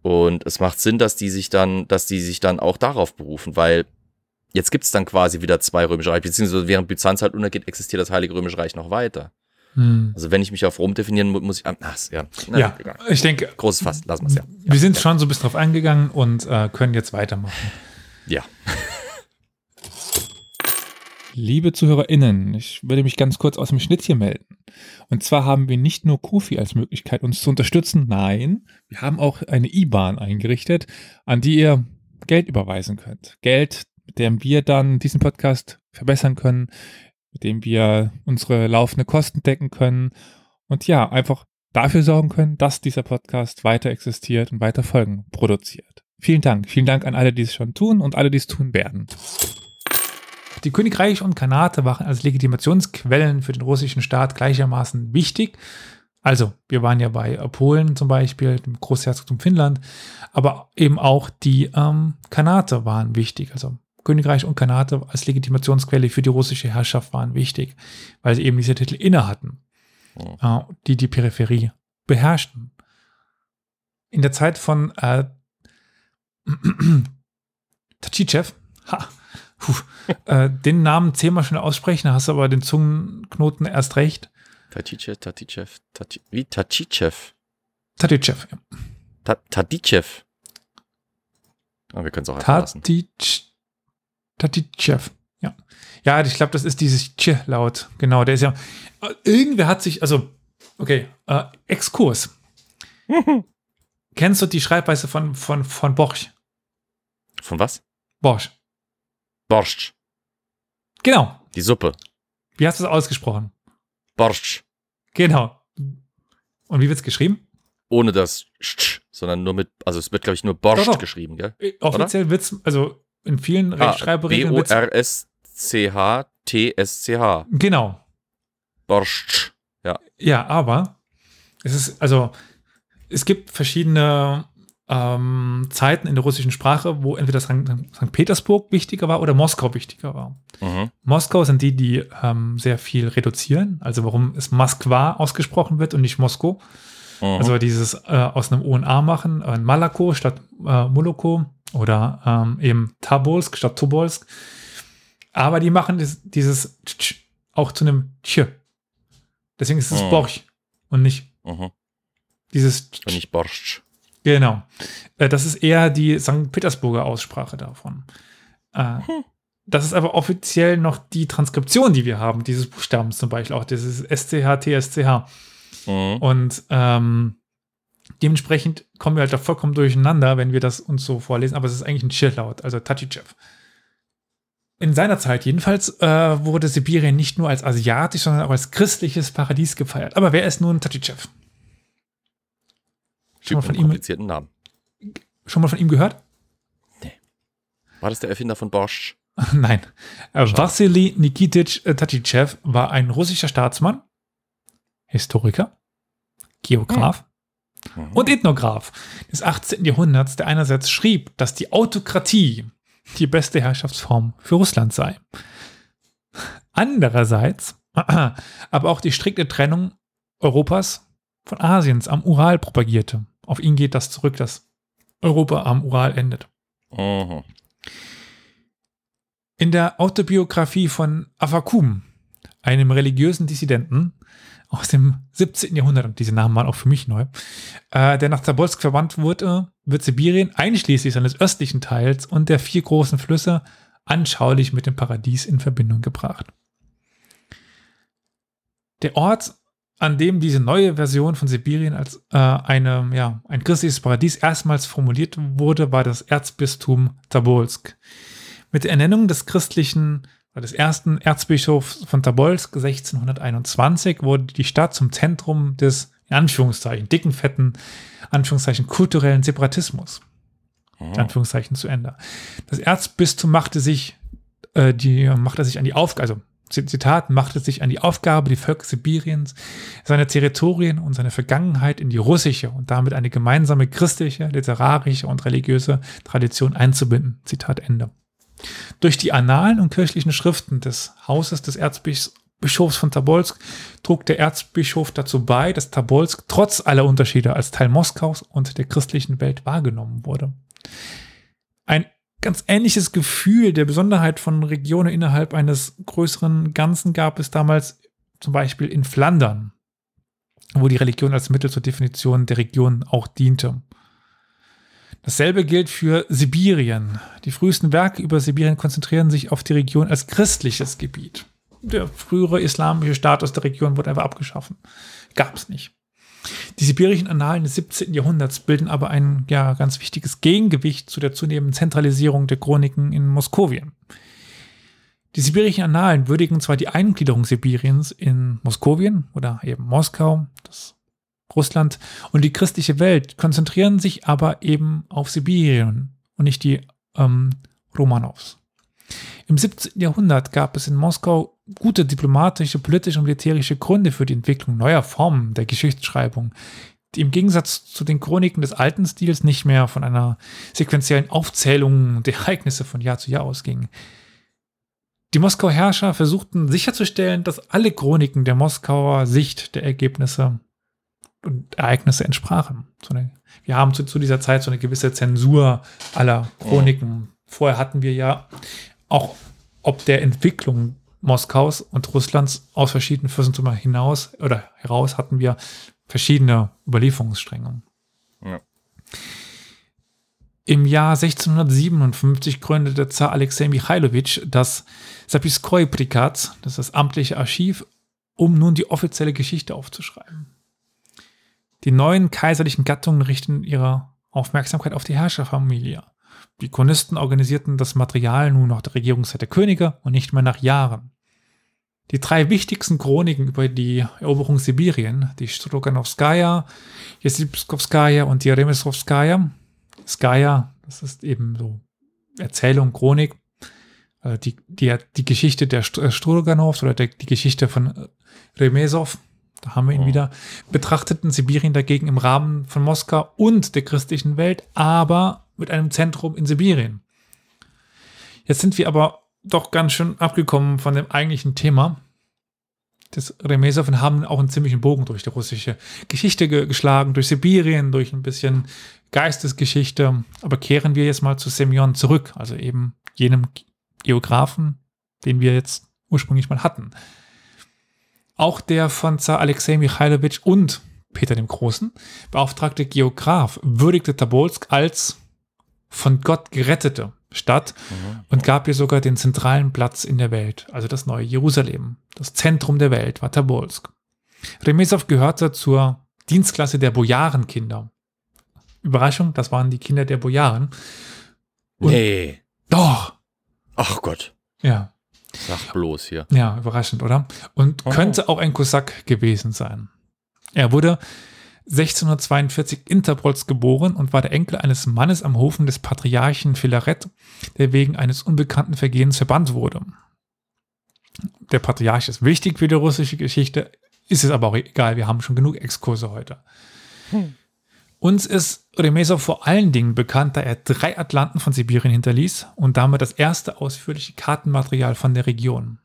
Und es macht Sinn, dass die sich dann, dass die sich dann auch darauf berufen, weil jetzt gibt es dann quasi wieder zwei römische Reiche, beziehungsweise während Byzanz halt untergeht, existiert das Heilige Römische Reich noch weiter. Hm. Also wenn ich mich auf Rom definieren muss, muss ich. Ach, ja, Na, ja ich denke. Großes Fass, lassen wir es ja. Wir sind schon so ein bisschen drauf eingegangen und äh, können jetzt weitermachen. Ja. Liebe ZuhörerInnen, ich würde mich ganz kurz aus dem Schnitt hier melden. Und zwar haben wir nicht nur Kofi als Möglichkeit, uns zu unterstützen, nein, wir haben auch eine IBAN eingerichtet, an die ihr Geld überweisen könnt. Geld, mit dem wir dann diesen Podcast verbessern können, mit dem wir unsere laufende Kosten decken können und ja, einfach dafür sorgen können, dass dieser Podcast weiter existiert und weiter Folgen produziert. Vielen Dank. Vielen Dank an alle, die es schon tun und alle, die es tun werden. Die Königreiche und Kanate waren als Legitimationsquellen für den russischen Staat gleichermaßen wichtig. Also, wir waren ja bei Polen zum Beispiel, dem Großherzogtum Finnland, aber eben auch die ähm, Kanate waren wichtig. Also Königreich und Kanate als Legitimationsquelle für die russische Herrschaft waren wichtig, weil sie eben diese Titel inne hatten, oh. äh, die die Peripherie beherrschten. In der Zeit von äh, Tachichev, ha, äh, den Namen zehnmal schon aussprechen, hast aber den Zungenknoten erst recht. Tatichev, Tatichev, Tati, wie Tatichev? Tatichev, ja. Ta Tadichev. Oh, wir können es auch einfach lassen. Tatichev. Ja. Ja, ich glaube, das ist dieses Tsch-Laut. Genau, der ist ja. Irgendwer hat sich, also, okay, äh, Exkurs. Kennst du die Schreibweise von, von, von Borch? Von was? Borsch. Borscht. Genau. Die Suppe. Wie hast du es ausgesprochen? Borscht. Genau. Und wie wird es geschrieben? Ohne das Sch, sondern nur mit, also es wird, glaube ich, nur Borscht doch, doch. geschrieben, gell? Äh, offiziell wird es, also in vielen ah, Rechtschreibregeln. B-O-R-S-C-H-T-S-C-H. Genau. Borscht. Ja. Ja, aber es ist, also, es gibt verschiedene ähm, Zeiten in der russischen Sprache, wo entweder St. Petersburg wichtiger war oder Moskau wichtiger war. Mhm. Moskau sind die, die ähm, sehr viel reduzieren, also warum es Moskwa ausgesprochen wird und nicht Moskau. Mhm. Also dieses äh, aus einem UNA machen, äh, Malako statt äh, Moloko oder ähm, eben Tabolsk statt Tobolsk. Aber die machen das, dieses Tsch auch zu einem Tsch. Deswegen ist es mhm. Borch und nicht mhm. dieses Tsch. Und nicht Borscht. Genau. Äh, das ist eher die St. Petersburger Aussprache davon. Hm. Das ist aber offiziell noch die Transkription, die wir haben, dieses Buchstabens zum Beispiel, auch dieses SCH, TSCH. Mhm. Und ähm, dementsprechend kommen wir halt da vollkommen durcheinander, wenn wir das uns so vorlesen, aber es ist eigentlich ein Chillout, also Tachichev. In seiner Zeit jedenfalls äh, wurde Sibirien nicht nur als asiatisch, sondern auch als christliches Paradies gefeiert. Aber wer ist nun Tachichev? Schon mal von ihm, komplizierten Namen. schon mal von ihm gehört? War das der Erfinder von Bosch? Nein. Äh, Wassily Nikitich Tatitschew war ein russischer Staatsmann, Historiker, Geograf Mhm. und Ethnograph des 18. Jahrhunderts, der einerseits schrieb, dass die Autokratie die beste Herrschaftsform für Russland sei. Andererseits aber auch die strikte Trennung Europas von Asiens am Ural propagierte. Auf ihn geht das zurück, dass Europa am Ural endet. Mhm. In der Autobiografie von Avakum, einem religiösen Dissidenten aus dem 17. Jahrhundert, und diese Namen waren auch für mich neu, äh, der nach Tobolsk verbannt wurde, wird Sibirien einschließlich seines östlichen Teils und der vier großen Flüsse anschaulich mit dem Paradies in Verbindung gebracht. Der Ort, an dem diese neue Version von Sibirien als äh, eine, ja, ein christliches Paradies erstmals formuliert wurde, war das Erzbistum Tobolsk. Mit der Ernennung des christlichen, des ersten Erzbischofs von Tobolsk 1621 wurde die Stadt zum Zentrum des, in Anführungszeichen, dicken, fetten, Anführungszeichen, kulturellen Separatismus. Mhm. Anführungszeichen zu Ende. Das Erzbistum machte sich, äh, die, machte sich an die Aufgabe, also Zitat, machte sich an die Aufgabe, die Völker Sibiriens, seine Territorien und seine Vergangenheit in die russische und damit eine gemeinsame christliche, literarische und religiöse Tradition einzubinden. Zitat Ende. Durch die Annalen und kirchlichen Schriften des Hauses des Erzbischofs von Tobolsk trug der Erzbischof dazu bei, dass Tobolsk trotz aller Unterschiede als Teil Moskaus und der christlichen Welt wahrgenommen wurde. Ein ganz ähnliches Gefühl der Besonderheit von Regionen innerhalb eines größeren Ganzen gab es damals zum Beispiel in Flandern, wo die Religion als Mittel zur Definition der Region auch diente. Dasselbe gilt für Sibirien. Die frühesten Werke über Sibirien konzentrieren sich auf die Region als christliches Gebiet. Der frühere islamische Status der Region wurde einfach abgeschaffen. Gab es nicht. Die sibirischen Annalen des 17. Jahrhunderts bilden aber ein ja, ganz wichtiges Gegengewicht zu der zunehmenden Zentralisierung der Chroniken in Moskowien. Die sibirischen Annalen würdigen zwar die Eingliederung Sibiriens in Moskowien oder eben Moskau, das Russland und die christliche Welt, konzentrieren sich aber eben auf Sibirien und nicht die ähm, Romanows. Im 17. Jahrhundert gab es in Moskau gute diplomatische, politische und militärische Gründe für die Entwicklung neuer Formen der Geschichtsschreibung, die im Gegensatz zu den Chroniken des alten Stils nicht mehr von einer sequenziellen Aufzählung der Ereignisse von Jahr zu Jahr ausgingen. Die Moskauer Herrscher versuchten sicherzustellen, dass alle Chroniken der Moskauer Sicht der Ergebnisse und Ereignisse entsprachen. So eine, wir haben zu, zu, dieser Zeit so eine gewisse Zensur aller Chroniken. Vorher hatten wir ja auch ob der Entwicklung Moskaus und Russlands aus verschiedenen Fürstentümern hinaus oder heraus hatten wir verschiedene Überlieferungsstränge. Ja. Im Jahr 1657 gründete Zar Alexei Michailowitsch das Sapiskoi Prikat, das ist das amtliche Archiv, um nun die offizielle Geschichte aufzuschreiben. Die neuen kaiserlichen Gattungen richten ihre Aufmerksamkeit auf die Herrscherfamilie. Die Chronisten organisierten das Material nun nach der Regierungszeit der Könige und nicht mehr nach Jahren. Die drei wichtigsten Chroniken über die Eroberung Sibirien, die Stroganowskaja, Jesipskowskaja und die Remesrovskaja, Skaja, das ist eben so Erzählung, Chronik, äh, die, die, die Geschichte der Stroganows oder der, die Geschichte von Remesov, da haben wir ihn Oh. wieder, betrachteten Sibirien dagegen im Rahmen von Moskau und der christlichen Welt, aber mit einem Zentrum in Sibirien. Jetzt sind wir aber doch ganz schön abgekommen von dem eigentlichen Thema des Remesov und haben auch einen ziemlichen Bogen durch die russische Geschichte ge geschlagen, durch Sibirien, durch ein bisschen Geistesgeschichte. Aber kehren wir jetzt mal zu Semyon zurück, also eben jenem Geografen, den wir jetzt ursprünglich mal hatten. Auch der von Zar Alexei Michailowitsch und Peter dem Großen beauftragte Geograf würdigte Tobolsk als von Gott gerettete Stadt und gab ihr sogar den zentralen Platz in der Welt, also das neue Jerusalem. Das Zentrum der Welt war Tobolsk. Remesov gehörte zur Dienstklasse der Bojarenkinder. Überraschung, das waren die Kinder der Bojaren. Und- Nee. Doch! Ach Gott. Ja, Sag bloß hier. ja, überraschend, oder? Und Oh. könnte auch ein Kosak gewesen sein. Er wurde 1642 Interpolz geboren und war der Enkel eines Mannes am Hofen des Patriarchen Philaret, der wegen eines unbekannten Vergehens verbannt wurde. Der Patriarch ist wichtig für die russische Geschichte, ist es aber auch egal, wir haben schon genug Exkurse heute. Hm. Uns ist Remesov vor allen Dingen bekannt, da er drei Atlanten von Sibirien hinterließ und damit das erste ausführliche Kartenmaterial von der Region.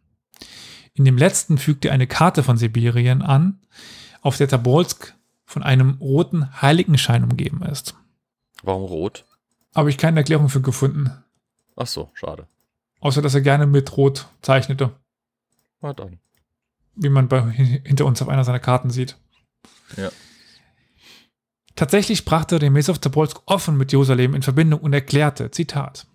In dem letzten fügt er eine Karte von Sibirien an, auf der Tabolsk von einem roten Heiligenschein umgeben ist. Warum rot? Habe ich keine Erklärung für gefunden. Ach so, schade. Außer, dass er gerne mit Rot zeichnete. Na dann. Wie man bei, hinter uns auf einer seiner Karten sieht. Ja. Tatsächlich brachte Remesov Tobolsk offen mit Jerusalem in Verbindung und erklärte, Zitat,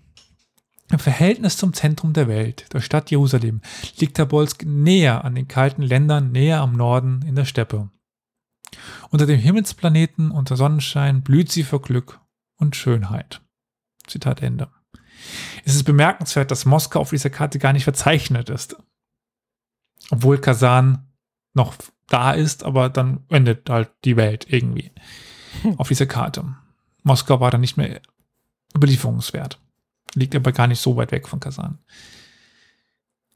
im Verhältnis zum Zentrum der Welt, der Stadt Jerusalem, liegt Tobolsk näher an den kalten Ländern, näher am Norden in der Steppe. Unter dem Himmelsplaneten unter Sonnenschein blüht sie vor Glück und Schönheit. Zitat Ende. Es ist bemerkenswert, dass Moskau auf dieser Karte gar nicht verzeichnet ist. Obwohl Kasan noch da ist, aber dann endet halt die Welt irgendwie hm. auf dieser Karte. Moskau war dann nicht mehr überlieferungswert. Liegt aber gar nicht so weit weg von Kasan.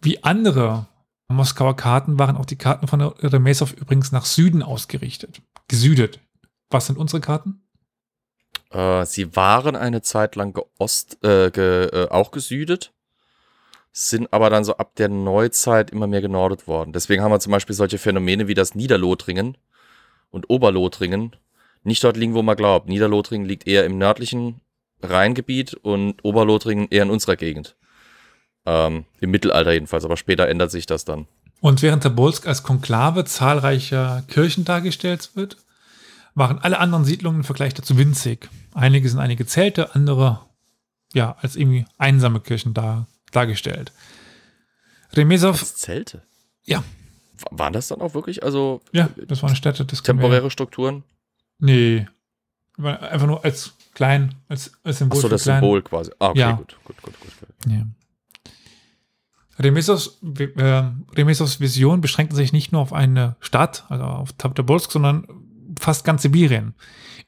Wie andere Moskauer Karten waren auch die Karten von Remesov übrigens nach Süden ausgerichtet. Gesüdet. Was sind unsere Karten? Äh, sie waren eine Zeit lang geost, äh, ge, äh, auch gesüdet, sind aber dann so ab der Neuzeit immer mehr genordet worden. Deswegen haben wir zum Beispiel solche Phänomene wie das Niederlothringen und Oberlothringen nicht dort liegen, wo man glaubt. Niederlothringen liegt eher im nördlichen Rheingebiet und Oberlothringen eher in unserer Gegend. Ähm, Im Mittelalter jedenfalls, aber später ändert sich das dann. Und während der Bolsk als Konklave zahlreicher Kirchen dargestellt wird, waren alle anderen Siedlungen im Vergleich dazu winzig. Einige sind einige Zelte, andere ja als irgendwie einsame Kirchen dar, dargestellt. Remesov. Zelte? Ja. Waren das dann auch wirklich? Also. Ja, das waren Städte. Das temporäre Strukturen? Nee. Einfach nur als klein, als, als Symbol. Achso, das Symbol quasi. Ah, okay, ja. gut, gut, gut, gut. gut. Ja. Remesovs, äh, Remesovs Vision beschränkte sich nicht nur auf eine Stadt, also auf Tabtabolsk, sondern fast ganz Sibirien.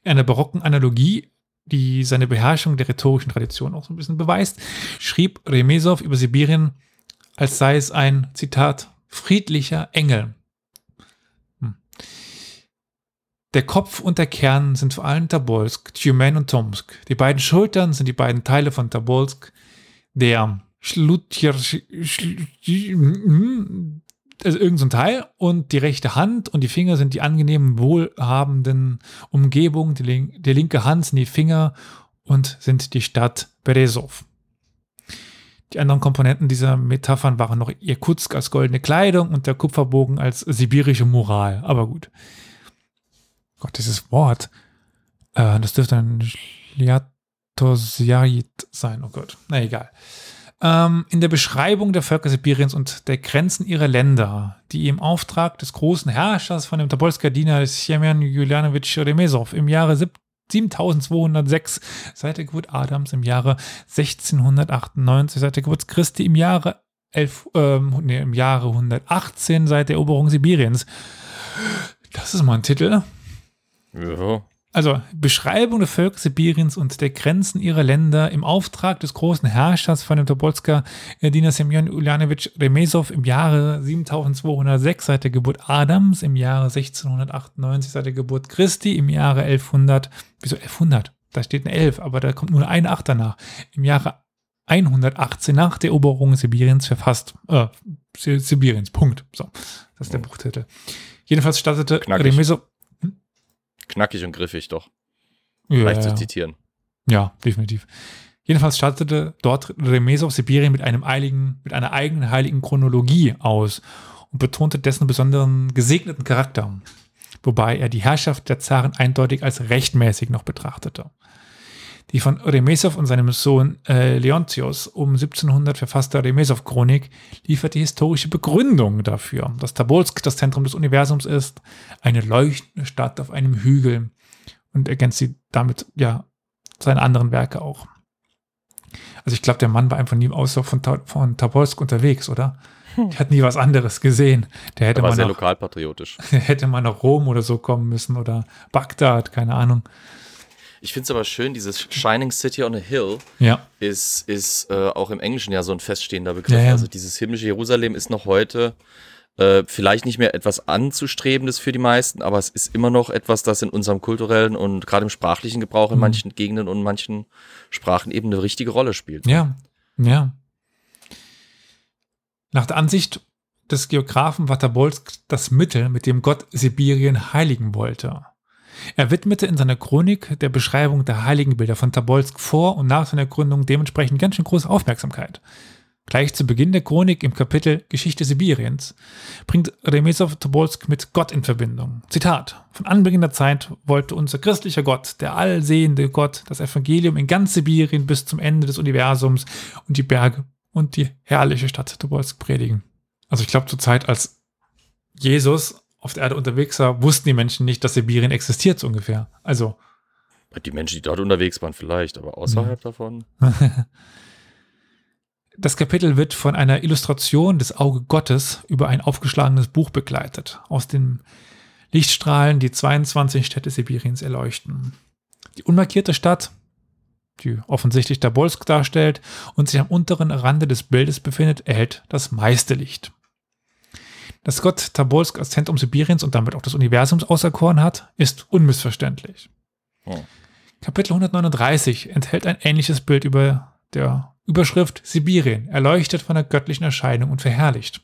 Eine barocken Analogie, die seine Beherrschung der rhetorischen Tradition auch so ein bisschen beweist, schrieb Remesov über Sibirien, als sei es ein, Zitat, friedlicher Engel. Hm. Der Kopf und der Kern sind vor allem Tabolsk, Tjumen und Tomsk. Die beiden Schultern sind die beiden Teile von Tabolsk. Der Schlutjer, also irgendein so Teil und die rechte Hand und die Finger sind die angenehmen, wohlhabenden Umgebungen. Die, link, die linke Hand sind die Finger und sind die Stadt Berezov. Die anderen Komponenten dieser Metaphern waren noch Irkutsk als goldene Kleidung und der Kupferbogen als sibirische Moral. Aber gut. Gott, dieses Wort. Äh, das dürfte ein Liatosiait sein. Oh Gott. Na egal ähm, in der Beschreibung der Völker Sibiriens und der Grenzen ihrer Länder, die im Auftrag des großen Herrschers von dem Tobolsker Diener Semyon Julianowitsch Remesov im Jahre 7206 seit der Geburt Adams im Jahre 1698 seit der Geburt Christi im Jahre 11, ähm, nee, im Jahre 118 seit der Eroberung Sibiriens. Das ist mal ein Titel. Ja. Also Beschreibung der Völker Sibiriens und der Grenzen ihrer Länder im Auftrag des großen Herrschers von dem Tobolsker äh, Diener Semyon Ulyanowitsch Remesov im Jahre 7206 seit der Geburt Adams, im Jahre 1698 seit der Geburt Christi, im Jahre 1100, wieso 1100? Da steht eine 11, aber da kommt nur eine 8 danach. Im Jahre 118 nach der Eroberung Sibiriens verfasst. Äh, Sibiriens, Punkt. So, das ist der Buchtitel. Jedenfalls stattete Remesov Knackig und griffig doch. Ja, Leicht zu zitieren. Ja, definitiv. Jedenfalls startete dort Remesov Sibirien mit einem eiligen, mit einer eigenen heiligen Chronologie aus und betonte dessen besonderen gesegneten Charakter, wobei er die Herrschaft der Zaren eindeutig als rechtmäßig noch betrachtete. Die von Remesov und seinem Sohn äh, Leontios um 1700 verfasste Remesov-Chronik liefert die historische Begründung dafür, dass Tabolsk das Zentrum des Universums ist, eine leuchtende Stadt auf einem Hügel und ergänzt sie damit ja seine anderen Werke auch. Also ich glaube, der Mann war einfach nie außer von, von Tobolsk unterwegs, oder? Der hat nie was anderes gesehen. Der hätte Er war mal sehr nach, lokalpatriotisch. hätte mal nach Rom oder so kommen müssen oder Bagdad, keine Ahnung. Ich finde es aber schön, dieses Shining City on a Hill Ja. ist, ist äh, auch im Englischen ja so ein feststehender Begriff. Ja, ja. Also dieses himmlische Jerusalem ist noch heute äh, vielleicht nicht mehr etwas Anzustrebendes für die meisten, aber es ist immer noch etwas, das in unserem kulturellen und gerade im sprachlichen Gebrauch Mhm. in manchen Gegenden und manchen Sprachen eben eine richtige Rolle spielt. Ja, ja. Nach der Ansicht des Geografen war Tobolsk das Mittel, mit dem Gott Sibirien heiligen wollte. Er widmete in seiner Chronik der Beschreibung der Heiligenbilder von Tobolsk vor und nach seiner Gründung dementsprechend ganz schön große Aufmerksamkeit. Gleich zu Beginn der Chronik im Kapitel Geschichte Sibiriens bringt Remesov Tobolsk mit Gott in Verbindung. Zitat: Von Anbeginn der Zeit wollte unser christlicher Gott, der allsehende Gott, das Evangelium in ganz Sibirien bis zum Ende des Universums und die Berge und die herrliche Stadt Tobolsk predigen. Also ich glaube, zur Zeit, als Jesus auf der Erde unterwegs war, wussten die Menschen nicht, dass Sibirien existiert, so ungefähr. Also, Die Menschen, die dort unterwegs waren, vielleicht, aber außerhalb davon. Das Kapitel wird von einer Illustration des Auge Gottes über ein aufgeschlagenes Buch begleitet, aus den Lichtstrahlen, die 22 Städte Sibiriens erleuchten. Die unmarkierte Stadt, die offensichtlich Tobolsk darstellt und sich am unteren Rande des Bildes befindet, erhält das meiste Licht. Dass Gott Tobolsk als Zentrum Sibiriens und damit auch des Universums auserkoren hat, ist unmissverständlich. Hm. Kapitel 139 enthält ein ähnliches Bild über der Überschrift Sibirien, erleuchtet von der göttlichen Erscheinung und verherrlicht.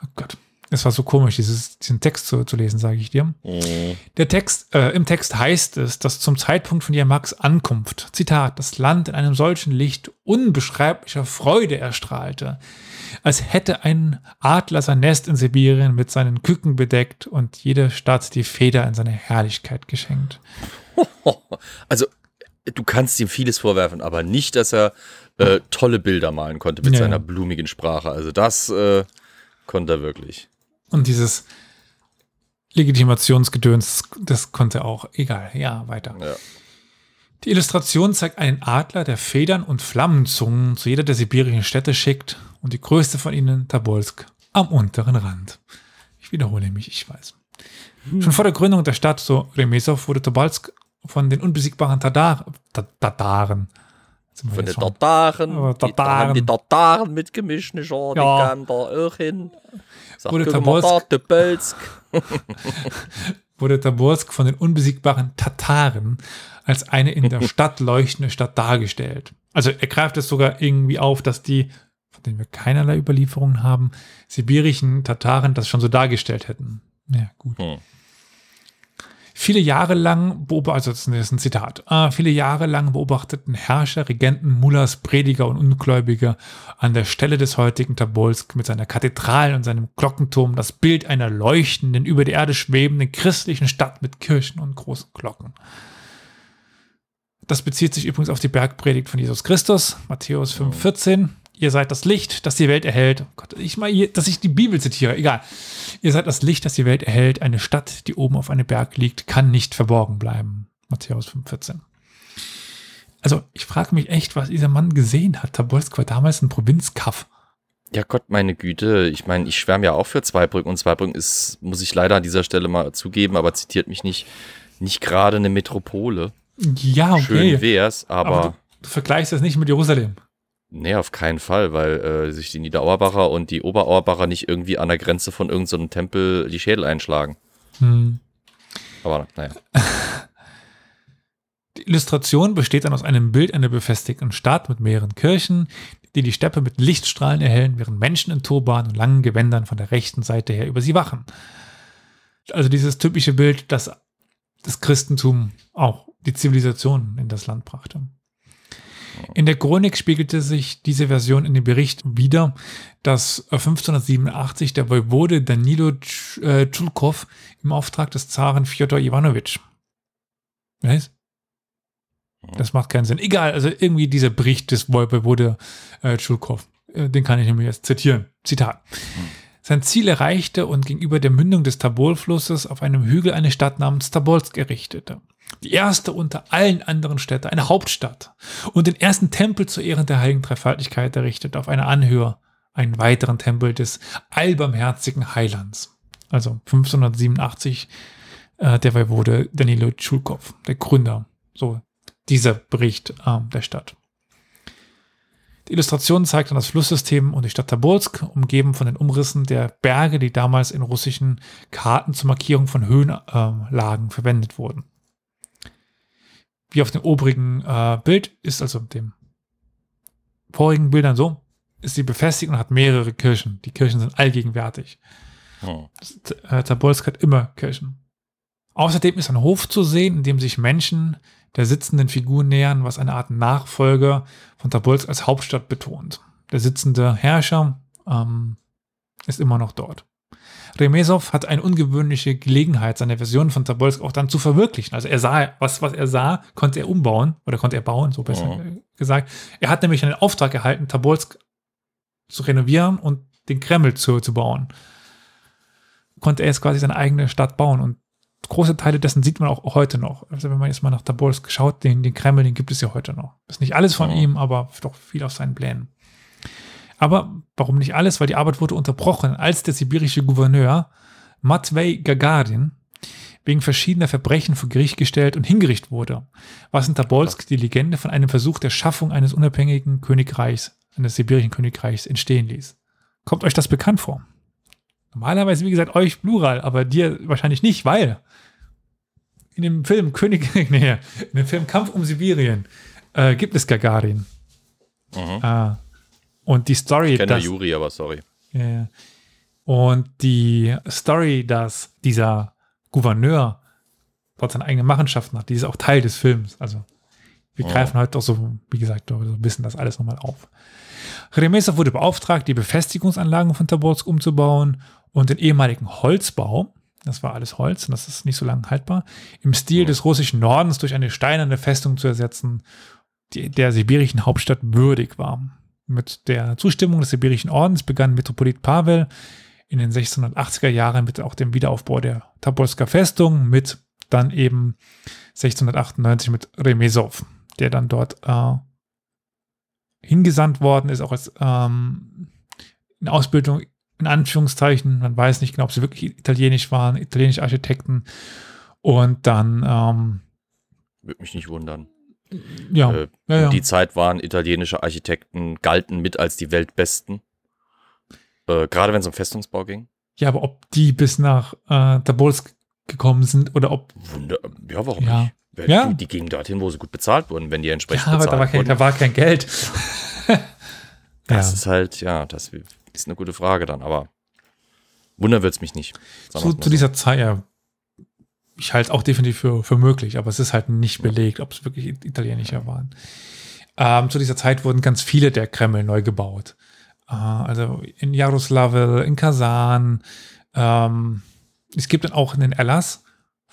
Oh Gott, es war so komisch, dieses, diesen Text zu, zu lesen, sage ich dir. Mhm. Der Text, äh, Im Text heißt es, dass zum Zeitpunkt von Jermaks Ankunft, Zitat, das Land in einem solchen Licht unbeschreiblicher Freude erstrahlte, als hätte ein Adler sein Nest in Sibirien mit seinen Küken bedeckt und jede Stadt die Feder in seine Herrlichkeit geschenkt. Also, du kannst ihm vieles vorwerfen, aber nicht, dass er äh, tolle Bilder malen konnte mit Ja, seiner blumigen Sprache. Also, das äh, konnte er wirklich. Und dieses Legitimationsgedöns, das konnte auch. Egal, ja, weiter. Ja. Die Illustration zeigt einen Adler, der Federn und Flammenzungen zu jeder der sibirischen Städte schickt und die größte von ihnen, Tobolsk, am unteren Rand. Ich wiederhole mich, ich weiß. Schon vor der Gründung der Stadt, so Remesov, wurde Tobolsk von den unbesiegbaren Tataren, wir Von den Tataren. Aber Die, Tataren. haben die Tataren mitgemischt, nicht wahr? Die Ja. kamen da auch hin. Sagt, Wurde mal da, wurde Tobolsk von den unbesiegbaren Tataren als eine in der Stadt leuchtende Stadt dargestellt. Also er greift es sogar irgendwie auf, dass die, von denen wir keinerlei Überlieferungen haben, sibirischen Tataren das schon so dargestellt hätten. Ja, gut. Hm. Viele Jahre lang, beob- also das ist ein Zitat, ah, viele Jahre lang beobachteten Herrscher, Regenten, Mullahs, Prediger und Ungläubige an der Stelle des heutigen Tobolsk mit seiner Kathedrale und seinem Glockenturm das Bild einer leuchtenden, über die Erde schwebenden christlichen Stadt mit Kirchen und großen Glocken. Das bezieht sich übrigens auf die Bergpredigt von Jesus Christus, Matthäus 5,14. Ihr seid das Licht, das die Welt erhält. Oh Gott, ich mal, hier, dass ich die Bibel zitiere, egal. Ihr seid das Licht, das die Welt erhält. Eine Stadt, die oben auf einem Berg liegt, kann nicht verborgen bleiben. Matthäus 5,14. Also, ich frage mich echt, was dieser Mann gesehen hat. Tobolsk war damals ein Provinzkaff. Ja, Gott, meine Güte. Ich meine, ich schwärme ja auch für Zweibrücken und Zweibrücken ist, muss ich leider an dieser Stelle mal zugeben, aber zitiert mich nicht, nicht gerade eine Metropole. Ja, Schön okay. wär's, aber, Aber du, du vergleichst das nicht mit Jerusalem. nee, auf keinen Fall, weil äh, sich die Niederauerbacher und die Oberauerbacher nicht irgendwie an der Grenze von irgendeinem so Tempel die Schädel einschlagen. Hm. Aber naja. Die Illustration besteht dann aus einem Bild einer befestigten Stadt mit mehreren Kirchen, die die Steppe mit Lichtstrahlen erhellen, während Menschen in Turban und langen Gewändern von der rechten Seite her über sie wachen. Also dieses typische Bild, das das Christentum auch die Zivilisation in das Land brachte. In der Chronik spiegelte sich diese Version in dem Bericht wider, dass 1587 der Voivode Danilo äh, Tschulkow im Auftrag des Zaren Fjodor Iwanowitsch was? Das macht keinen Sinn. Egal, also irgendwie dieser Bericht des Voivode äh, Tschulkow, äh, den kann ich nämlich jetzt zitieren. Zitat. Sein Ziel erreichte und gegenüber der Mündung des Tabol-Flusses auf einem Hügel eine Stadt namens Tabolsk errichtete. Die erste unter allen anderen Städten, eine Hauptstadt. Und den ersten Tempel zu Ehren der heiligen Dreifaltigkeit errichtet auf einer Anhöhe. Einen weiteren Tempel des allbarmherzigen Heilands. Also 1587 äh, der Voivode Danilo Tschulkow, der Gründer. So dieser Bericht äh, der Stadt. Die Illustration zeigt dann das Flusssystem und die Stadt Taborsk, umgeben von den Umrissen der Berge, die damals in russischen Karten zur Markierung von Höhenlagen äh, verwendet wurden. Wie auf dem obrigen äh, Bild ist also dem vorigen Bildern so, ist sie befestigt und hat mehrere Kirchen. Die Kirchen sind allgegenwärtig. Oh. Taborsk hat immer Kirchen. Außerdem ist ein Hof zu sehen, in dem sich Menschen der sitzenden Figur nähern, was eine Art Nachfolger von Tobolsk als Hauptstadt betont. Der sitzende Herrscher ähm, ist immer noch dort. Remesov hat eine ungewöhnliche Gelegenheit, seine Version von Tobolsk auch dann zu verwirklichen. Also er sah, was, was er sah, konnte er umbauen oder konnte er bauen, so besser oh. gesagt. Er hat nämlich einen Auftrag erhalten, Tobolsk zu renovieren und den Kreml zu, zu bauen. Konnte er jetzt quasi seine eigene Stadt bauen und große Teile dessen sieht man auch heute noch. Also wenn man jetzt mal nach Tobolsk schaut, den, den Kreml, den gibt es ja heute noch. Ist nicht alles von oh. ihm, aber doch viel aus seinen Plänen. Aber warum nicht alles? Weil die Arbeit wurde unterbrochen, als der sibirische Gouverneur Matvei Gagarin wegen verschiedener Verbrechen vor Gericht gestellt und hingerichtet wurde, was in Tobolsk die Legende von einem Versuch der Schaffung eines unabhängigen Königreichs, eines sibirischen Königreichs entstehen ließ. Kommt euch das bekannt vor? Normalerweise, wie gesagt, euch plural, aber dir wahrscheinlich nicht, weil in dem Film König, nee, in dem Film Kampf um Sibirien äh, gibt es Gagarin. Mhm. Ah. Und die Story. Ich kenne dass, Juri, aber sorry. Yeah. Und die Story, dass dieser Gouverneur dort seine eigene Machenschaften hat, die ist auch Teil des Films. Also wir oh. greifen heute doch so, wie gesagt, so ein bisschen das alles nochmal auf. Remesov wurde beauftragt, die Befestigungsanlagen von Taborsk umzubauen und den ehemaligen Holzbau, das war alles Holz und das ist nicht so lange haltbar, im Stil des russischen Nordens durch eine steinerne Festung zu ersetzen, die der sibirischen Hauptstadt würdig war. Mit der Zustimmung des sibirischen Ordens begann Metropolit Pavel in den 1680er Jahren mit auch dem Wiederaufbau der Taborsker Festung, mit dann eben 1698 mit Remesov, der dann dort äh, hingesandt worden ist, auch als ähm, in Ausbildung in Anführungszeichen. Man weiß nicht genau, ob sie wirklich italienisch waren, italienische Architekten. Und dann. Ähm, Würde mich nicht wundern. Ja, äh, ja, ja. Die Zeit waren italienische Architekten, galten mit als die Weltbesten. Äh, gerade wenn es um Festungsbau ging. Ja, aber ob die bis nach äh, Tobolsk gekommen sind oder ob. Wunder, ja, warum ja. nicht? Ja. Die, die, gingen dorthin, wo sie gut bezahlt wurden, wenn die entsprechend ja, aber da war, kein, da war kein Geld. das ist halt, ja, das ist eine gute Frage dann, aber wundern wird es mich nicht. Zu, zu dieser Zeit, ja, ich halte es auch definitiv für, für möglich, aber es ist halt nicht belegt, ob es wirklich italienischer waren. Ähm, zu dieser Zeit wurden ganz viele der Kreml neu gebaut. Äh, also in Jaroslawl, in Kasan. Ähm, es gibt dann auch einen Erlass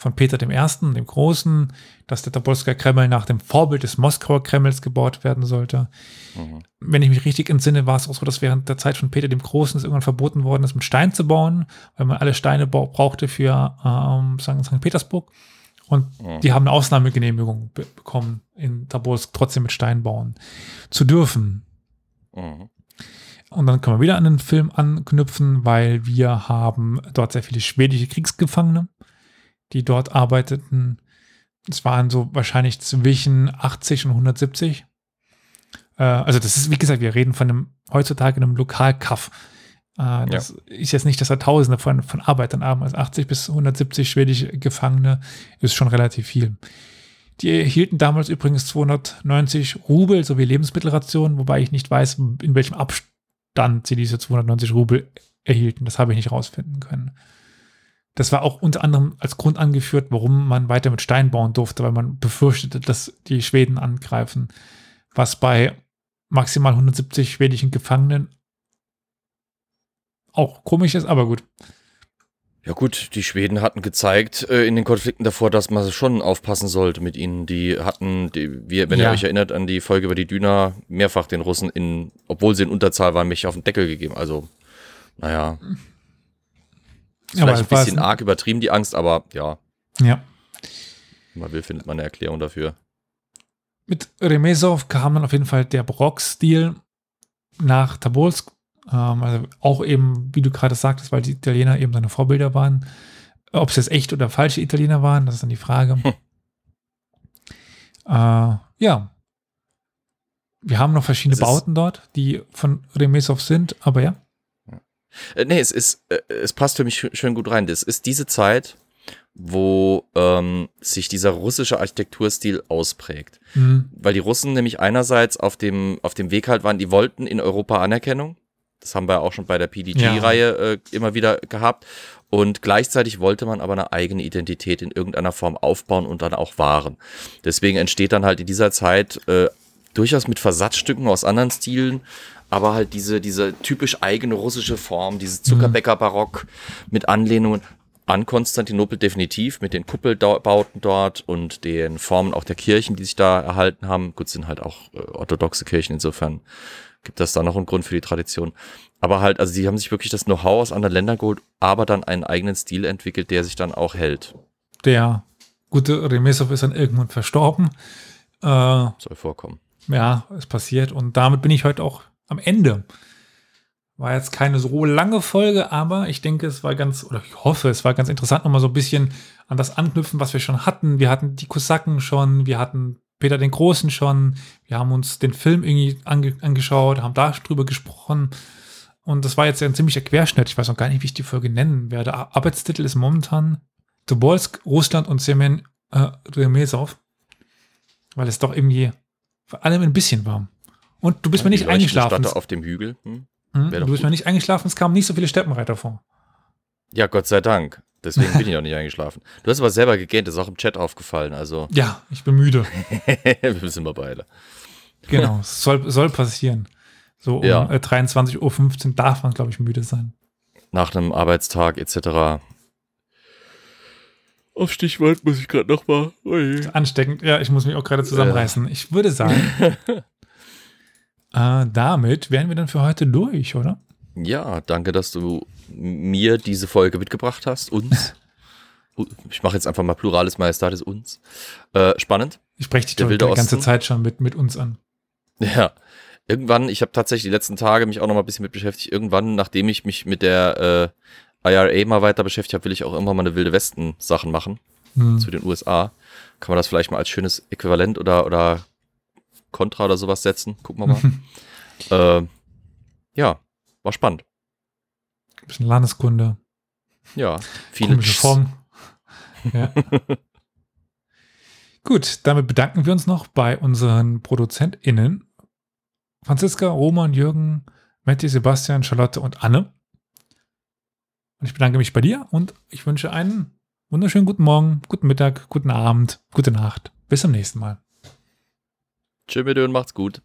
von Peter I., dem Großen, dass der Tobolsker Kreml nach dem Vorbild des Moskauer Kremls gebaut werden sollte. Mhm. Wenn ich mich richtig entsinne, war es auch so, dass während der Zeit von Peter dem Großen es irgendwann verboten worden ist, mit Stein zu bauen, weil man alle Steine brauchte für ähm, St. Petersburg. Und mhm. die haben eine Ausnahmegenehmigung be bekommen, in Tobolsk trotzdem mit Stein bauen zu dürfen. Mhm. Und dann können wir wieder an den Film anknüpfen, weil wir haben dort sehr viele schwedische Kriegsgefangene die dort arbeiteten. Es waren so wahrscheinlich zwischen 80 und 170. Äh, also das ist, wie gesagt, wir reden von einem heutzutage einem Lokalkaff. Äh, das ja. ist jetzt nicht, dass da Tausende von, von Arbeitern haben. Also 80 bis 170 schwedische Gefangene ist schon relativ viel. Die erhielten damals übrigens 290 Rubel sowie Lebensmittelrationen, wobei ich nicht weiß, in welchem Abstand sie diese 290 Rubel erhielten. Das habe ich nicht rausfinden können. Das war auch unter anderem als Grund angeführt, warum man weiter mit Stein bauen durfte, weil man befürchtete, dass die Schweden angreifen, was bei maximal 170 schwedischen Gefangenen auch komisch ist, aber gut. Ja gut, die Schweden hatten gezeigt äh, in den Konflikten davor, dass man schon aufpassen sollte mit ihnen. Die hatten, die, wie, wenn ja. ihr euch erinnert an die Folge über die Düner, mehrfach den Russen in, obwohl sie in Unterzahl waren, mich auf den Deckel gegeben. Also, naja. Vielleicht ein bisschen arg übertrieben, die Angst, aber ja. Ja. man will, findet man eine Erklärung dafür. Mit Remesov kam dann auf jeden Fall der Barock-Stil nach Tobolsk. Ähm, also auch eben, wie du gerade sagtest, weil die Italiener eben seine Vorbilder waren. Ob es jetzt echt oder falsche Italiener waren, das ist dann die Frage. Hm. Äh, ja. Wir haben noch verschiedene Bauten dort, die von Remesov sind, aber ja. Äh, nee, es ist, äh, es passt für mich schön gut rein. Das ist diese Zeit, wo ähm, sich dieser russische Architekturstil ausprägt. Mhm. Weil die Russen nämlich einerseits auf dem, auf dem Weg halt waren, die wollten in Europa Anerkennung. Das haben wir auch schon bei der PDG-Reihe ja. äh, immer wieder gehabt. Und gleichzeitig wollte man aber eine eigene Identität in irgendeiner Form aufbauen und dann auch wahren. Deswegen entsteht dann halt in dieser Zeit äh, durchaus mit Versatzstücken aus anderen Stilen, aber halt diese, diese typisch eigene russische Form, dieses Zuckerbäcker-Barock mit Anlehnungen an Konstantinopel definitiv mit den Kuppelbauten dort und den Formen auch der Kirchen, die sich da erhalten haben. Gut, sind halt auch äh, orthodoxe Kirchen, insofern gibt das da noch einen Grund für die Tradition. Aber halt, also sie haben sich wirklich das Know-how aus anderen Ländern geholt, aber dann einen eigenen Stil entwickelt, der sich dann auch hält. Der gute Remesov ist dann irgendwann verstorben. Äh, Soll vorkommen. Ja, es passiert. Und damit bin ich heute auch am Ende war jetzt keine so lange Folge, aber ich denke, es war ganz, oder ich hoffe, es war ganz interessant, nochmal so ein bisschen an das anknüpfen, was wir schon hatten. Wir hatten die Kosaken schon, wir hatten Peter den Großen schon, wir haben uns den Film irgendwie ange angeschaut, haben da drüber gesprochen. Und das war jetzt ein ziemlicher Querschnitt. Ich weiß noch gar nicht, wie ich die Folge nennen werde. Arbeitstitel ist momentan Tobolsk, Russland und Semen äh, Remesov. Weil es doch irgendwie vor allem ein bisschen war. Und du bist ja, mir nicht eingeschlafen. auf dem Hügel. Hm? Hm, du bist mal nicht eingeschlafen, es kamen nicht so viele Steppenreiter vor. Ja, Gott sei Dank. Deswegen bin ich auch nicht eingeschlafen. Du hast aber selber gegähnt, das ist auch im Chat aufgefallen. Also. Ja, ich bin müde. Wir sind wir beide. Genau, soll, soll passieren. So um ja. 23.15 äh, Uhr darf man, glaube ich, müde sein. Nach einem Arbeitstag etc. Auf Stichwort muss ich gerade nochmal. Ansteckend, ja, ich muss mich auch gerade zusammenreißen. Ich würde sagen, Äh, damit wären wir dann für heute durch, oder? Ja, danke, dass du mir diese Folge mitgebracht hast. Uns. ich mache jetzt einfach mal plurales Majestatis uns. Äh, spannend. Ich spreche dich die ganze Zeit schon mit, mit uns an. Ja. Irgendwann, ich habe tatsächlich die letzten Tage mich auch noch mal ein bisschen mit beschäftigt. Irgendwann, nachdem ich mich mit der äh, IRA mal weiter beschäftigt habe, will ich auch immer mal eine wilde Westen Sachen machen hm. zu den USA. Kann man das vielleicht mal als schönes Äquivalent oder, oder Contra oder sowas setzen. Gucken wir mal. äh, ja, war spannend. Ein bisschen Landeskunde. Ja, viele Komische Form. Ja. Gut, damit bedanken wir uns noch bei unseren ProduzentInnen. Franziska, Roman, Jürgen, Matti, Sebastian, Charlotte und Anne. Und ich bedanke mich bei dir und ich wünsche einen wunderschönen guten Morgen, guten Mittag, guten Abend, gute Nacht. Bis zum nächsten Mal. Tschüss mit und macht's gut.